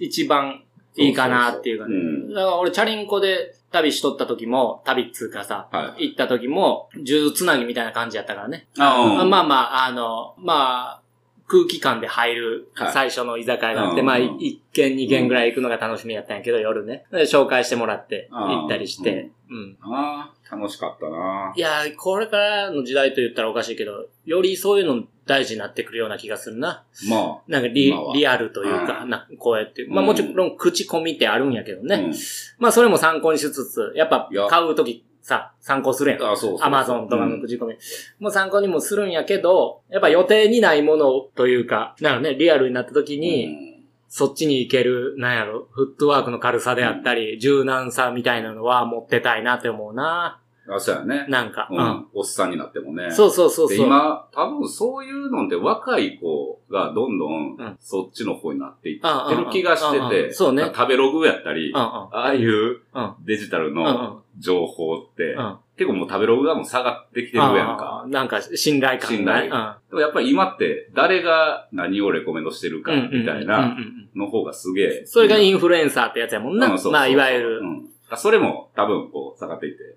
[SPEAKER 2] 一番いいかなっていうかね。だから俺チャリンコで旅しとった時も、旅っつうかさ、
[SPEAKER 1] はい。
[SPEAKER 2] 行った時も、数珠つなぎみたいな感じやったからね。
[SPEAKER 1] あうん
[SPEAKER 2] まあまあ、あの、まあ、空気感で入る
[SPEAKER 1] はい
[SPEAKER 2] 最初の居酒屋があって、
[SPEAKER 1] うん
[SPEAKER 2] まあ、一軒二軒ぐらい行くのが楽しみやったんやけど、夜ね。で紹介してもらって行ったりして。うん。
[SPEAKER 1] ああ、楽しかったない
[SPEAKER 2] やー、これからの時代と言ったらおかしいけど、よりそういうの大事になってくるような気がするな。
[SPEAKER 1] ま
[SPEAKER 2] なんかリリアルというか、
[SPEAKER 1] うん
[SPEAKER 2] なこうやって。まあ
[SPEAKER 1] うん
[SPEAKER 2] もちろん口コミってあるんやけど
[SPEAKER 1] あ、
[SPEAKER 2] ね。まあそれも参考にしつつ、やっぱ買うときさ、参考するやん
[SPEAKER 1] うん。。あそう
[SPEAKER 2] アマゾンとかの口コミ。もう参考にもするんやけど、やっぱ予定にないものというか、なんかね、リアルになった時に、
[SPEAKER 1] うん
[SPEAKER 2] そっちに行ける、なんやろ、フットワークの軽さであったり、柔軟さみたいなのは持ってたいなって思うな。
[SPEAKER 1] あ、そうやね。
[SPEAKER 2] なんか、うん。
[SPEAKER 1] うん。おっさんになってもね。
[SPEAKER 2] そうそうそう
[SPEAKER 1] で、
[SPEAKER 2] そう。
[SPEAKER 1] 今、多分そういうのって若い子がどんどん
[SPEAKER 2] うん
[SPEAKER 1] そっちの方になっていってる気がしてて、
[SPEAKER 2] んそうね
[SPEAKER 1] 食べログやったり。ああいう
[SPEAKER 2] うん
[SPEAKER 1] デジタルの情報って、
[SPEAKER 2] うん
[SPEAKER 1] 結構もう食べログがもう下がってきてるやん
[SPEAKER 2] あ
[SPEAKER 1] か
[SPEAKER 2] ー。なんか信頼感
[SPEAKER 1] 信頼。でもやっぱり今って誰が何をレコメンドしてるかみたい
[SPEAKER 2] うん
[SPEAKER 1] な
[SPEAKER 2] うん
[SPEAKER 1] の方がすげえ。
[SPEAKER 2] それがイ
[SPEAKER 1] ン
[SPEAKER 2] ンフルエンサーってやつやもんな。まあ、いわゆる。
[SPEAKER 1] それも多分こう下がっていって、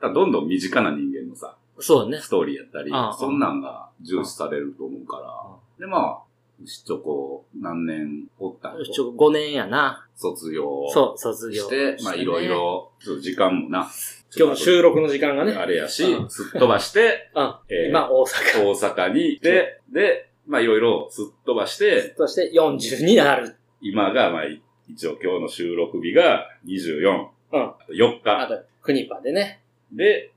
[SPEAKER 1] だどんどん身近な人間のさ、
[SPEAKER 2] そうね。
[SPEAKER 1] ストーリーやったり
[SPEAKER 2] うん、
[SPEAKER 1] そんなんが重視されると思うから。で、まあ、しちょこ何年おったんや
[SPEAKER 2] ちょ、5年やな。
[SPEAKER 1] 卒業
[SPEAKER 2] そう、卒業。
[SPEAKER 1] して、まあいろい。ろ、ちょっと時間もな。
[SPEAKER 2] 今日の収録の時間がね。
[SPEAKER 1] あれやし
[SPEAKER 2] うん、
[SPEAKER 1] すっ飛ばして、
[SPEAKER 2] 今、大阪。
[SPEAKER 1] 大阪に行って、で、まあいろいろすっ飛ばして、
[SPEAKER 2] そして40になる。
[SPEAKER 1] 今が、まあ一応今日の収録日が24。
[SPEAKER 2] うん
[SPEAKER 1] 4
[SPEAKER 2] あ
[SPEAKER 1] 日。
[SPEAKER 2] と、クニパでね。
[SPEAKER 1] で、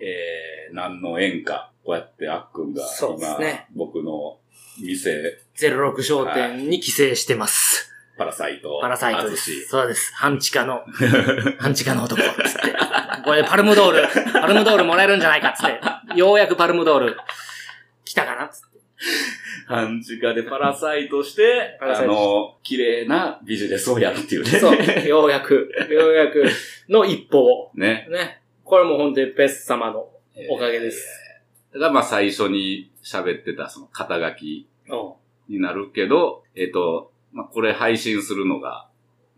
[SPEAKER 1] えー、何の縁か、こうやってあっくんが
[SPEAKER 2] そうです
[SPEAKER 1] 今、
[SPEAKER 2] ね
[SPEAKER 1] 僕の店、
[SPEAKER 2] 06商店に帰省してます。
[SPEAKER 1] パラサイト、
[SPEAKER 2] パラサイトで
[SPEAKER 1] 淳
[SPEAKER 2] す。そうです。半地下の、半地下の男、つって。これパルムドール、パルムドールもらえるんじゃないか、つって。ようやくパルムドール、来たかな、つって。
[SPEAKER 1] 半地下でパラサイトして、
[SPEAKER 2] パラサイト
[SPEAKER 1] あの、綺麗なビジネスをやるっていうね。
[SPEAKER 2] そう、ようやく、ようやくの一歩を。
[SPEAKER 1] ね。
[SPEAKER 2] ね。これも本当にベス様の、おかげです。
[SPEAKER 1] だからまあ最初に喋ってたその肩書き
[SPEAKER 2] お
[SPEAKER 1] になるけど、えっ、と、まあこれ配信するのが、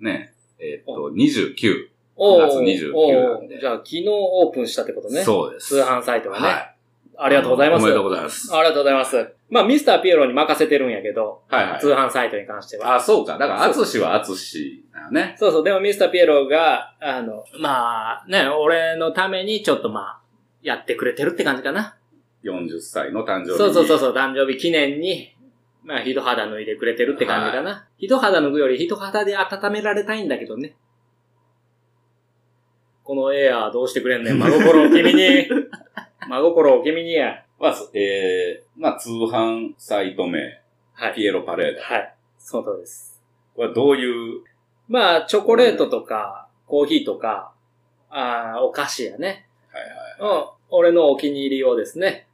[SPEAKER 1] ね、えっ、と、29。
[SPEAKER 2] お
[SPEAKER 1] 9月29なんで
[SPEAKER 2] じゃあ昨日オープンしたってことね。
[SPEAKER 1] そうです。
[SPEAKER 2] 通販サイトがね。
[SPEAKER 1] はい。
[SPEAKER 2] ありがとうございます。
[SPEAKER 1] おめでとうございます。
[SPEAKER 2] ありがとうございます。まあ、ミスターピエロに任せてるんやけど、
[SPEAKER 1] はいはい。
[SPEAKER 2] 通販サイトに関しては。
[SPEAKER 1] あ、そうか。だから、アツシはアツシだよね。
[SPEAKER 2] そうそう、でもミスターピエロが、あの、まあ、ね、俺のためにちょっとまあ、やってくれてるって感じかな。
[SPEAKER 1] 40歳の誕生日に。
[SPEAKER 2] そうそうそうそう、誕生日記念に、まあ、一肌脱いでくれてるって感じかな。一肌脱ぐより一肌で温められたいんだけどね。このエアーどうしてくれんねん、真心を君に。真心を君にや。
[SPEAKER 1] まあ、そえー、まあ、通販サイト名、
[SPEAKER 2] はい。
[SPEAKER 1] ピエロパレード。
[SPEAKER 2] はい。その通りです。
[SPEAKER 1] これはどういう、
[SPEAKER 2] まあ、チョコレートとか、コーヒーとか、あーお菓子やね。
[SPEAKER 1] はいはい。
[SPEAKER 2] うん。俺のお気に入りをですね、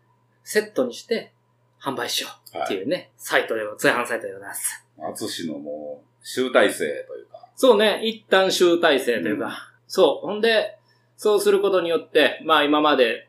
[SPEAKER 2] セットにして販売しようっていうね、サイトで、通販サイトでございます。
[SPEAKER 1] アツシのもう、集大成というか。
[SPEAKER 2] そうね、一旦集大成というか、
[SPEAKER 1] うん
[SPEAKER 2] そう。ほんで、そうすることによって、まあ今まで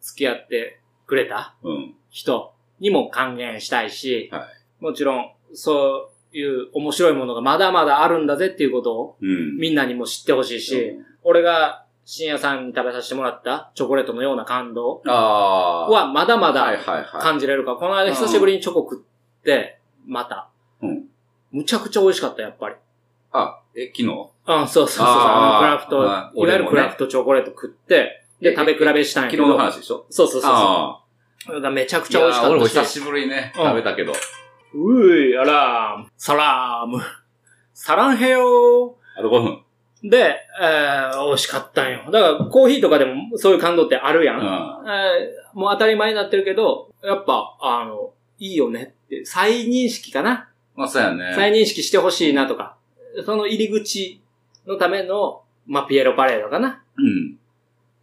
[SPEAKER 2] 付き合ってくれた
[SPEAKER 1] うん。
[SPEAKER 2] 人にも還元したいし、
[SPEAKER 1] は
[SPEAKER 2] もちろん、そういう面白いものがまだまだあるんだぜっていうことを
[SPEAKER 1] うん。
[SPEAKER 2] みんなにも知ってほしいし、
[SPEAKER 1] うん
[SPEAKER 2] 俺が深夜さんに食べさせてもらったチョコレートのような感動。はまだま
[SPEAKER 1] はい
[SPEAKER 2] だ。感じれるから、この間久しぶりにチョコ食って、また。
[SPEAKER 1] うん
[SPEAKER 2] むちゃくちゃ美味しかった、やっぱり。
[SPEAKER 1] あ、え、昨日？
[SPEAKER 2] うん、そうそうそう。
[SPEAKER 1] あ
[SPEAKER 2] のクラフト、
[SPEAKER 1] あ
[SPEAKER 2] いわゆるクラフトチョコレート食って、で、
[SPEAKER 1] え
[SPEAKER 2] 食べ比べしたんやけど。
[SPEAKER 1] 昨日の話でしょ？
[SPEAKER 2] そうそうそうそう。
[SPEAKER 1] あ
[SPEAKER 2] めちゃく
[SPEAKER 1] あ。
[SPEAKER 2] ちゃ美味しかった
[SPEAKER 1] 久しぶりにね、
[SPEAKER 2] うん
[SPEAKER 1] 食べたけど。
[SPEAKER 2] うい、あらー、サラーム。サランヘヨ
[SPEAKER 1] あと5分。
[SPEAKER 2] ー。で、えー、美味しかったんよ。だから、コーヒーとかでもそういう感動ってあるやん。
[SPEAKER 1] うん。
[SPEAKER 2] えーもう当たり前になってるけど、やっぱ、あの、いいよねって、再認識かな。
[SPEAKER 1] まあ、そうやね。
[SPEAKER 2] 再認識してほしいなとか、その入り口のための、まあ、ピエロパレードかな。
[SPEAKER 1] うん。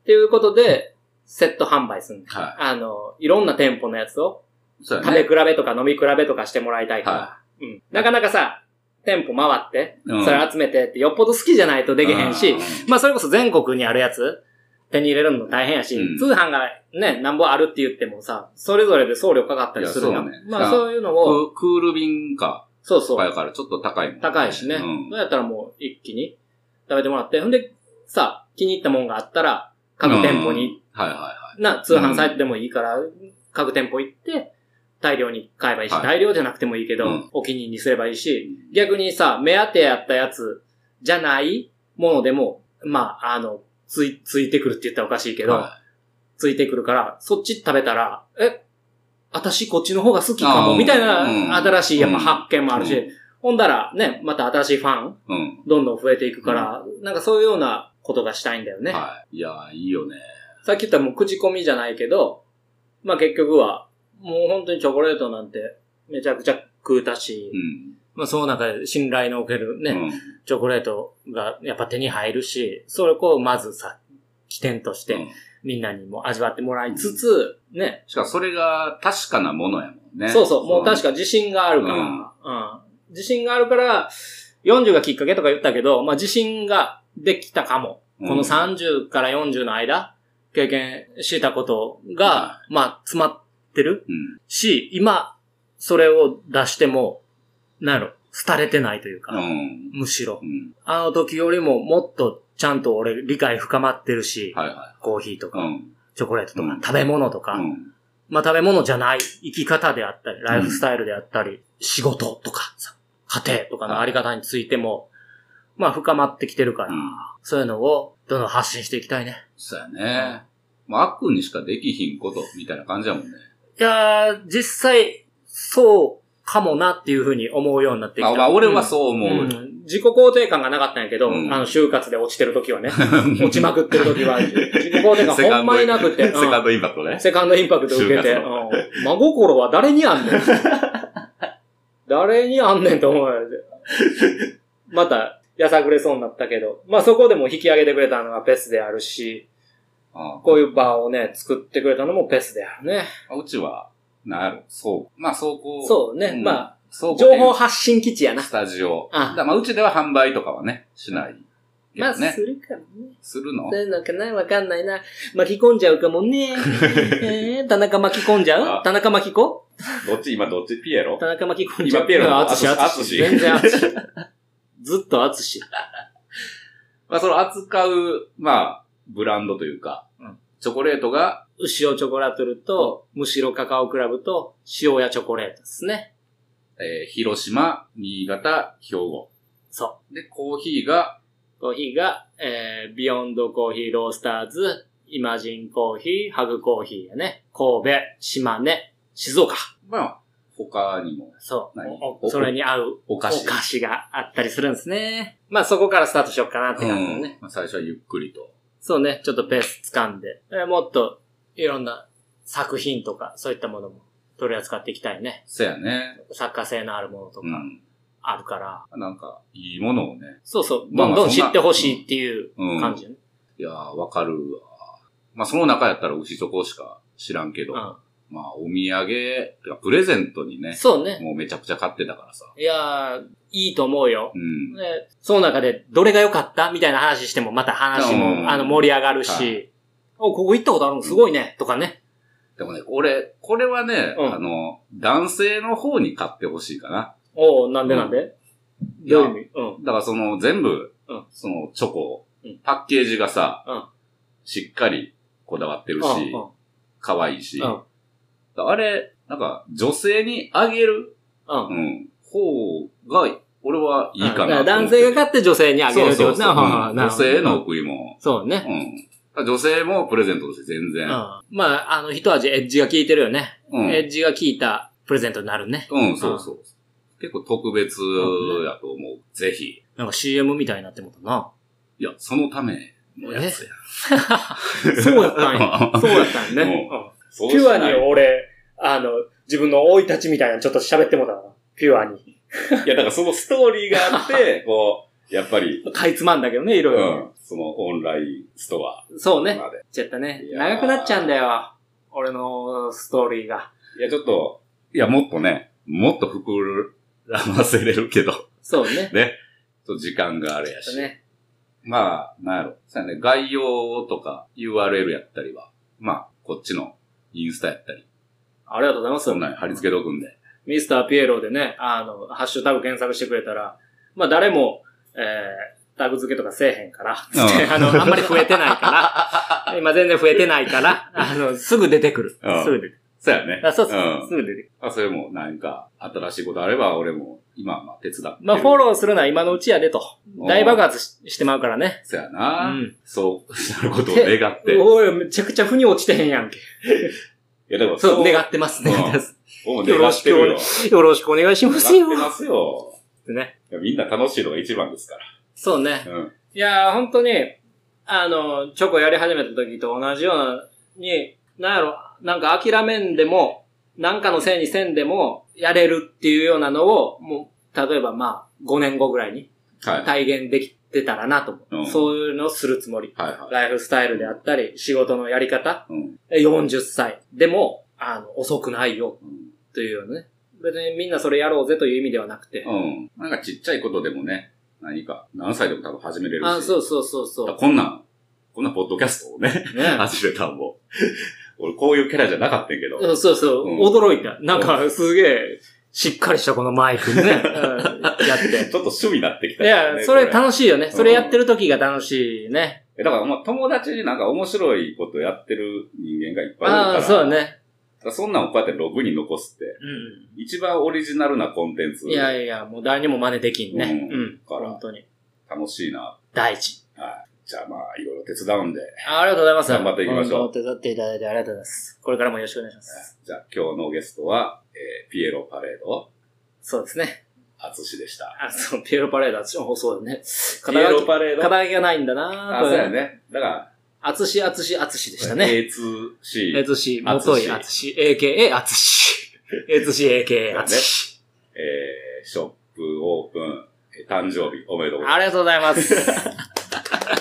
[SPEAKER 2] っていうことで、セット販売するんだ。
[SPEAKER 1] は
[SPEAKER 2] あの、いろんな店舗のやつを食べ
[SPEAKER 1] ね。
[SPEAKER 2] 比べとか飲み比べとかしてもらいたいから。
[SPEAKER 1] は
[SPEAKER 2] うん。なかなかさ、店舗回って、
[SPEAKER 1] うん。
[SPEAKER 2] それ集めてってよっぽど好きじゃないとできへんし
[SPEAKER 1] うん、
[SPEAKER 2] まあそれこそ全国にあるやつ、手に入れるの大変やし、
[SPEAKER 1] うん。
[SPEAKER 2] 通販がね、なんぼあるって言ってもさ、それぞれで送料かかったりするやん。
[SPEAKER 1] いやそうね。
[SPEAKER 2] まあそういうのを、
[SPEAKER 1] ククール便か、
[SPEAKER 2] そうそう。
[SPEAKER 1] とか、らちょっと高いもんね。
[SPEAKER 2] 高いしね。
[SPEAKER 1] うん。
[SPEAKER 2] どうやったらもう一気に食べてもらって、ほんで、さ、気に入ったもんがあったら、各店舗に、
[SPEAKER 1] はいはいは
[SPEAKER 2] な、通販サイトでもいいから、各店舗行って、大量に買えばいいし、
[SPEAKER 1] はい。
[SPEAKER 2] 大量じゃなくてもいいけど、
[SPEAKER 1] うん。
[SPEAKER 2] お気に入りにすればいいし、逆にさ、目当てやったやつじゃないものでも、まあ、あの、つい、ついてくるって言ったらおかしいけど、
[SPEAKER 1] は
[SPEAKER 2] ついてくるから、そっち食べたら、え、私こっちの方が好きかも、みたい
[SPEAKER 1] うん。
[SPEAKER 2] な新しいやっぱ発見もあるし、
[SPEAKER 1] う
[SPEAKER 2] ほんだらね、また新しいファン、
[SPEAKER 1] い。うん。
[SPEAKER 2] どんどん増えていくから、なんかそういうようなことがしたいんだよね。
[SPEAKER 1] はい。いや、いいよね。
[SPEAKER 2] さっき言ったもう口コミじゃないけど、まあ結局は、もう本当にチョコレートなんてめちゃくちゃ食うたし、
[SPEAKER 1] うん。
[SPEAKER 2] まあその中で信頼のおけるね、
[SPEAKER 1] うん。
[SPEAKER 2] チョコレートがやっぱ手に入るし、それをまずさ、起点として
[SPEAKER 1] うん
[SPEAKER 2] みんなにも味わってもらいつつ、ね、
[SPEAKER 1] しかもそれが確かなものやもんね。
[SPEAKER 2] そうそう、もう確か自信があるから、
[SPEAKER 1] うん
[SPEAKER 2] うん自信があるから、40がきっかけとか言ったけど、まあ自信ができたかも。
[SPEAKER 1] うん
[SPEAKER 2] この30から40の間、経験したことが、まあ詰まってる
[SPEAKER 1] うん。
[SPEAKER 2] し、今、それを出しても、なんやろ、廃れてないというか、
[SPEAKER 1] うん。
[SPEAKER 2] むしろ
[SPEAKER 1] う。ん。
[SPEAKER 2] あの時よりももっとちゃんと俺理解深まってるし、コーヒーと
[SPEAKER 1] い。
[SPEAKER 2] か、
[SPEAKER 1] うん。
[SPEAKER 2] チョコレートとか、
[SPEAKER 1] うん
[SPEAKER 2] 食べ物とか、
[SPEAKER 1] うん。
[SPEAKER 2] まあ食べ物じゃない生き方であったり、ライフスタイルであったり、仕事とかさ、家庭とかのあり方についても、まあ深まってきてるから、
[SPEAKER 1] うん
[SPEAKER 2] そういうのをどんどん発信していきたいね。
[SPEAKER 1] そうやね。まあ、悪にしかできひんこと、みたいな感じやもんね。
[SPEAKER 2] いやー、実際、そうかもなっていうふうに思うようになってきた。
[SPEAKER 1] まあ、まあ、俺はそう思う。
[SPEAKER 2] うん自己肯定感がなかったんやけど、
[SPEAKER 1] うん
[SPEAKER 2] あの、就活で落ちてる時はね。落ちまくってる時は、自己肯定感ほんまになくて。うん
[SPEAKER 1] セカンドインパクトね。
[SPEAKER 2] セカンドインパクト受けて、
[SPEAKER 1] 就活
[SPEAKER 2] うん真心は誰にあんねん。誰にあんねんと思うよ。また、やさぐれそうになったけど、まあそこでも引き上げてくれたのがペスであるし、
[SPEAKER 1] あ
[SPEAKER 2] こういう場をね、作ってくれたのもペスであるね。
[SPEAKER 1] あうちは、なんやろ、そう。まあ、そうこう。
[SPEAKER 2] そうね。
[SPEAKER 1] ん
[SPEAKER 2] まあ、情報発信基地やな。
[SPEAKER 1] スタジオ。
[SPEAKER 2] あ
[SPEAKER 1] だからまあ、うちでは販売とかはね、しない
[SPEAKER 2] まあ。するかもね。
[SPEAKER 1] するの？
[SPEAKER 2] そういうのかなわかんないな。巻き込んじゃうかもね。えー、田中巻き込んじゃう？
[SPEAKER 1] あ
[SPEAKER 2] 田中巻き子
[SPEAKER 1] どっち？今どっち？ピエロ？
[SPEAKER 2] 田中巻き込んじゃう。
[SPEAKER 1] 今ピエロの
[SPEAKER 2] あつし、あつし。
[SPEAKER 1] あつし
[SPEAKER 2] 全然あつし。ずっとあつし。
[SPEAKER 1] まあ、その扱う、まあ、ブランドというか、
[SPEAKER 2] うん
[SPEAKER 1] チョコレートが、
[SPEAKER 2] 牛尾チョコラトルと、むしろカカオクラブと、塩屋チョコレートですね。
[SPEAKER 1] えー広島、新潟、兵庫。
[SPEAKER 2] そ
[SPEAKER 1] で、コーヒーが、
[SPEAKER 2] う。コーヒーが、えー、ビヨンドコーヒーロースターズ、イマジンコーヒー、ハグコーヒーやね。神戸、島根、静岡。
[SPEAKER 1] まあ、他にも、
[SPEAKER 2] そう。それに合う
[SPEAKER 1] お菓子。
[SPEAKER 2] お菓子があったりするんですね。まあそこからスタートしようかなって感じだ
[SPEAKER 1] うん
[SPEAKER 2] ね。
[SPEAKER 1] まあ、最初はゆっくりと。
[SPEAKER 2] そうね、ちょっとペース掴んで、えーもっといろんな作品とかそういったものも取り扱っていきたいね。
[SPEAKER 1] そやね。
[SPEAKER 2] 作家性のあるものとか
[SPEAKER 1] うん。
[SPEAKER 2] あるから。
[SPEAKER 1] なんか、いいものをね。
[SPEAKER 2] そうそう、どんどん知ってほしいっていう
[SPEAKER 1] うん。
[SPEAKER 2] 感じよね。
[SPEAKER 1] いやー、わかるわ。まあ、その中やったら牛チョコしか知らんけど、
[SPEAKER 2] う
[SPEAKER 1] まあ、お土産、プレゼントにね
[SPEAKER 2] ん。、そうね。
[SPEAKER 1] もうめちゃくちゃ買ってたからさ。
[SPEAKER 2] いやー、いいと思うよ。
[SPEAKER 1] うん。
[SPEAKER 2] で、その中でどれが良かった？みたいな話してもまた話
[SPEAKER 1] うん
[SPEAKER 2] も、あの、盛り上がるし、
[SPEAKER 1] はい
[SPEAKER 2] お、ここ行ったことあるの？すごいね、とかね。
[SPEAKER 1] でもね、俺、これはね、
[SPEAKER 2] うん
[SPEAKER 1] あの、男性の方に買ってほしいかな。
[SPEAKER 2] おうなんでなんで、ういう意味？うん。
[SPEAKER 1] だからその全部、
[SPEAKER 2] うん
[SPEAKER 1] そのチョコ、
[SPEAKER 2] うん
[SPEAKER 1] パッケージがさ、
[SPEAKER 2] うん
[SPEAKER 1] しっかりこだわってるし、
[SPEAKER 2] うんうん
[SPEAKER 1] 可愛いし、
[SPEAKER 2] うん
[SPEAKER 1] あれ、なんか女性にあげる、
[SPEAKER 2] うん
[SPEAKER 1] う。ん、方が、俺はいいかな。
[SPEAKER 2] 男性が買って女性にあげるってことね。
[SPEAKER 1] そうそうそう、
[SPEAKER 2] うん
[SPEAKER 1] うん女性への。贈り物。
[SPEAKER 2] そうね。
[SPEAKER 1] うん。女性もプレゼントとして全然。
[SPEAKER 2] うん。まあ、あの、一味エッジが効いてるよね。
[SPEAKER 1] うん。
[SPEAKER 2] エッジが効いたプレゼントになるね。
[SPEAKER 1] うん、そうそう。結構特別やと思う。ぜひ。
[SPEAKER 2] なんか CM みたいになってもったな。
[SPEAKER 1] いや、そのためのやつや。
[SPEAKER 2] そうやったんや。そうやったんやね。ピュアに俺、あの、自分の生い立ちみたいなのちょっと喋ってもたわ。ピュアに。
[SPEAKER 1] いや、だからそのストーリーがあって、こう、やっぱり、
[SPEAKER 2] かいつまんだけどね、いろいろ。
[SPEAKER 1] うん、そのオンラインストア
[SPEAKER 2] そうね。ちゃったね長くなっちゃうんだよ。俺のストーリーが。
[SPEAKER 1] いや、ちょっと、いや、もっとね、もっと膨らませれるけど、
[SPEAKER 2] そうね。
[SPEAKER 1] ね。と時間があれやし。
[SPEAKER 2] ね。
[SPEAKER 1] まあ、なんやろ。そうやね、概要とか URL やったりは、まあ、こっちのインスタやったり、
[SPEAKER 2] ありがとうございます
[SPEAKER 1] そん。なん貼り付けとくんで。
[SPEAKER 2] ミスターピエロでね、あの、ハッシュタグ検索してくれたら、まあ誰も、えー、タグ付けとかせえへんから、
[SPEAKER 1] うん
[SPEAKER 2] あの、あんまり増えてないから、今全然増えてないから、あの、すぐ出てくる。
[SPEAKER 1] うん
[SPEAKER 2] すぐ出てくる。
[SPEAKER 1] そうやね。
[SPEAKER 2] あそうそう、
[SPEAKER 1] ん
[SPEAKER 2] すぐ出てくる。
[SPEAKER 1] あ、それもなんか、新しいことあれば、俺も今はまあ手伝ってる。
[SPEAKER 2] まあフォローするのは今のうちやでと。大爆発ししてまうからね。
[SPEAKER 1] そうやな、
[SPEAKER 2] うん
[SPEAKER 1] そう、なることを願って。い
[SPEAKER 2] おい、めちゃくちゃ腑に落ちてへんやんけ。
[SPEAKER 1] や、でも
[SPEAKER 2] そう、願
[SPEAKER 1] っ
[SPEAKER 2] ってます。
[SPEAKER 1] うん
[SPEAKER 2] よろしてくお願。いよろしくお願いしますよ。
[SPEAKER 1] 願ってますよ。
[SPEAKER 2] ね。
[SPEAKER 1] いやみんな楽しいのが一番ですか
[SPEAKER 2] そうね。
[SPEAKER 1] ら。うん。
[SPEAKER 2] いやー、本当に、あの、チョコやり始めた時と同じような、に、なんやろ、なんか諦めんでも、なんかのせいにせんでも、やれるっていうようなのを、もう、例えばまあ、5年後ぐらいに
[SPEAKER 1] はい。はい
[SPEAKER 2] 体現できてたらなと思う。
[SPEAKER 1] うん
[SPEAKER 2] そういうのをするつもり。
[SPEAKER 1] は
[SPEAKER 2] ライフスタイルであったり、仕事のやり方、
[SPEAKER 1] い。うん。
[SPEAKER 2] 40歳でも、あの、遅くないよ、
[SPEAKER 1] うん
[SPEAKER 2] というようなね。別にみんなそれやろうぜという意味ではなくて。
[SPEAKER 1] うん。なんかちっちゃいことでもね、何か、何歳でも多分始めれるし。
[SPEAKER 2] あ、そうそうそうそ
[SPEAKER 1] だ
[SPEAKER 2] う。
[SPEAKER 1] こんなん、こんなポッドキャストをね、
[SPEAKER 2] ね。
[SPEAKER 1] 始めたんも。俺こういうキャラじゃなかったけど。
[SPEAKER 2] うんそうそう、
[SPEAKER 1] うん
[SPEAKER 2] 驚いた。なんか、すげえ、しっかりしたこのマイクね、う んやって。
[SPEAKER 1] ちょっと趣味になってきたね、
[SPEAKER 2] や、それ
[SPEAKER 1] こ
[SPEAKER 2] 楽しいよね。それやってる時が楽しいね。
[SPEAKER 1] えだからまあ友達になんか面白いことやってる人間がいっぱいいるから。
[SPEAKER 2] ああ、そうだね。
[SPEAKER 1] そんなんをこうやってログに残すって、
[SPEAKER 2] う
[SPEAKER 1] 一番オリジナルなコンテンツ。
[SPEAKER 2] ん。いやいや、もう誰にも真似できんね。
[SPEAKER 1] う
[SPEAKER 2] うんん。
[SPEAKER 1] から
[SPEAKER 2] 本当に。
[SPEAKER 1] 楽しいな。
[SPEAKER 2] 大事。
[SPEAKER 1] はい。じゃあまあ、いろいろ手伝うんで。
[SPEAKER 2] あありがとうございます。
[SPEAKER 1] 頑張っていきましょう
[SPEAKER 2] 手伝っていただいてありがとうございます。これからもよろしくお願いします。
[SPEAKER 1] じゃあ今日のゲストは、えーピエロパレード、
[SPEAKER 2] そうですね。
[SPEAKER 1] アツシでした。
[SPEAKER 2] あ、そう、ピエロパレード、私もそうだね。
[SPEAKER 1] ピエロパレード？
[SPEAKER 2] 肩書きがないんだな
[SPEAKER 1] あ、そうや。ね。だから、
[SPEAKER 2] あつし、あつし、あつしでしたね。
[SPEAKER 1] A2C、
[SPEAKER 2] えつし、もといあつし、AKA あつし。えつし、AKA あつし。
[SPEAKER 1] えー ショップオープン、えー誕生日おめでとうございま
[SPEAKER 2] ありがとうございます。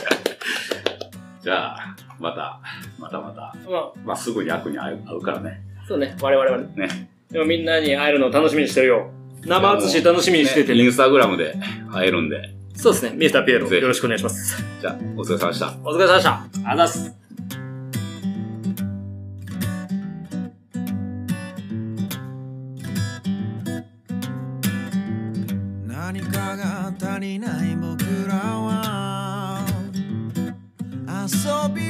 [SPEAKER 1] す。じゃあ、また、またまた。
[SPEAKER 2] まあ、
[SPEAKER 1] まあ、すぐに悪に会う会うからね。
[SPEAKER 2] そうね、我々はね。
[SPEAKER 1] ね。
[SPEAKER 2] でもみんなに会えるのを楽しみにしてるよ。生あつし楽しみにしててね。
[SPEAKER 1] ねインスタグラムで会えるんで、
[SPEAKER 2] そうですね。ミスターピエロ、
[SPEAKER 1] ぜひ
[SPEAKER 2] よろしくお願いします。
[SPEAKER 1] じゃあ、お疲れ様でした。
[SPEAKER 2] お疲れ様でした。ありがとうございます。
[SPEAKER 3] 何かが足りない遊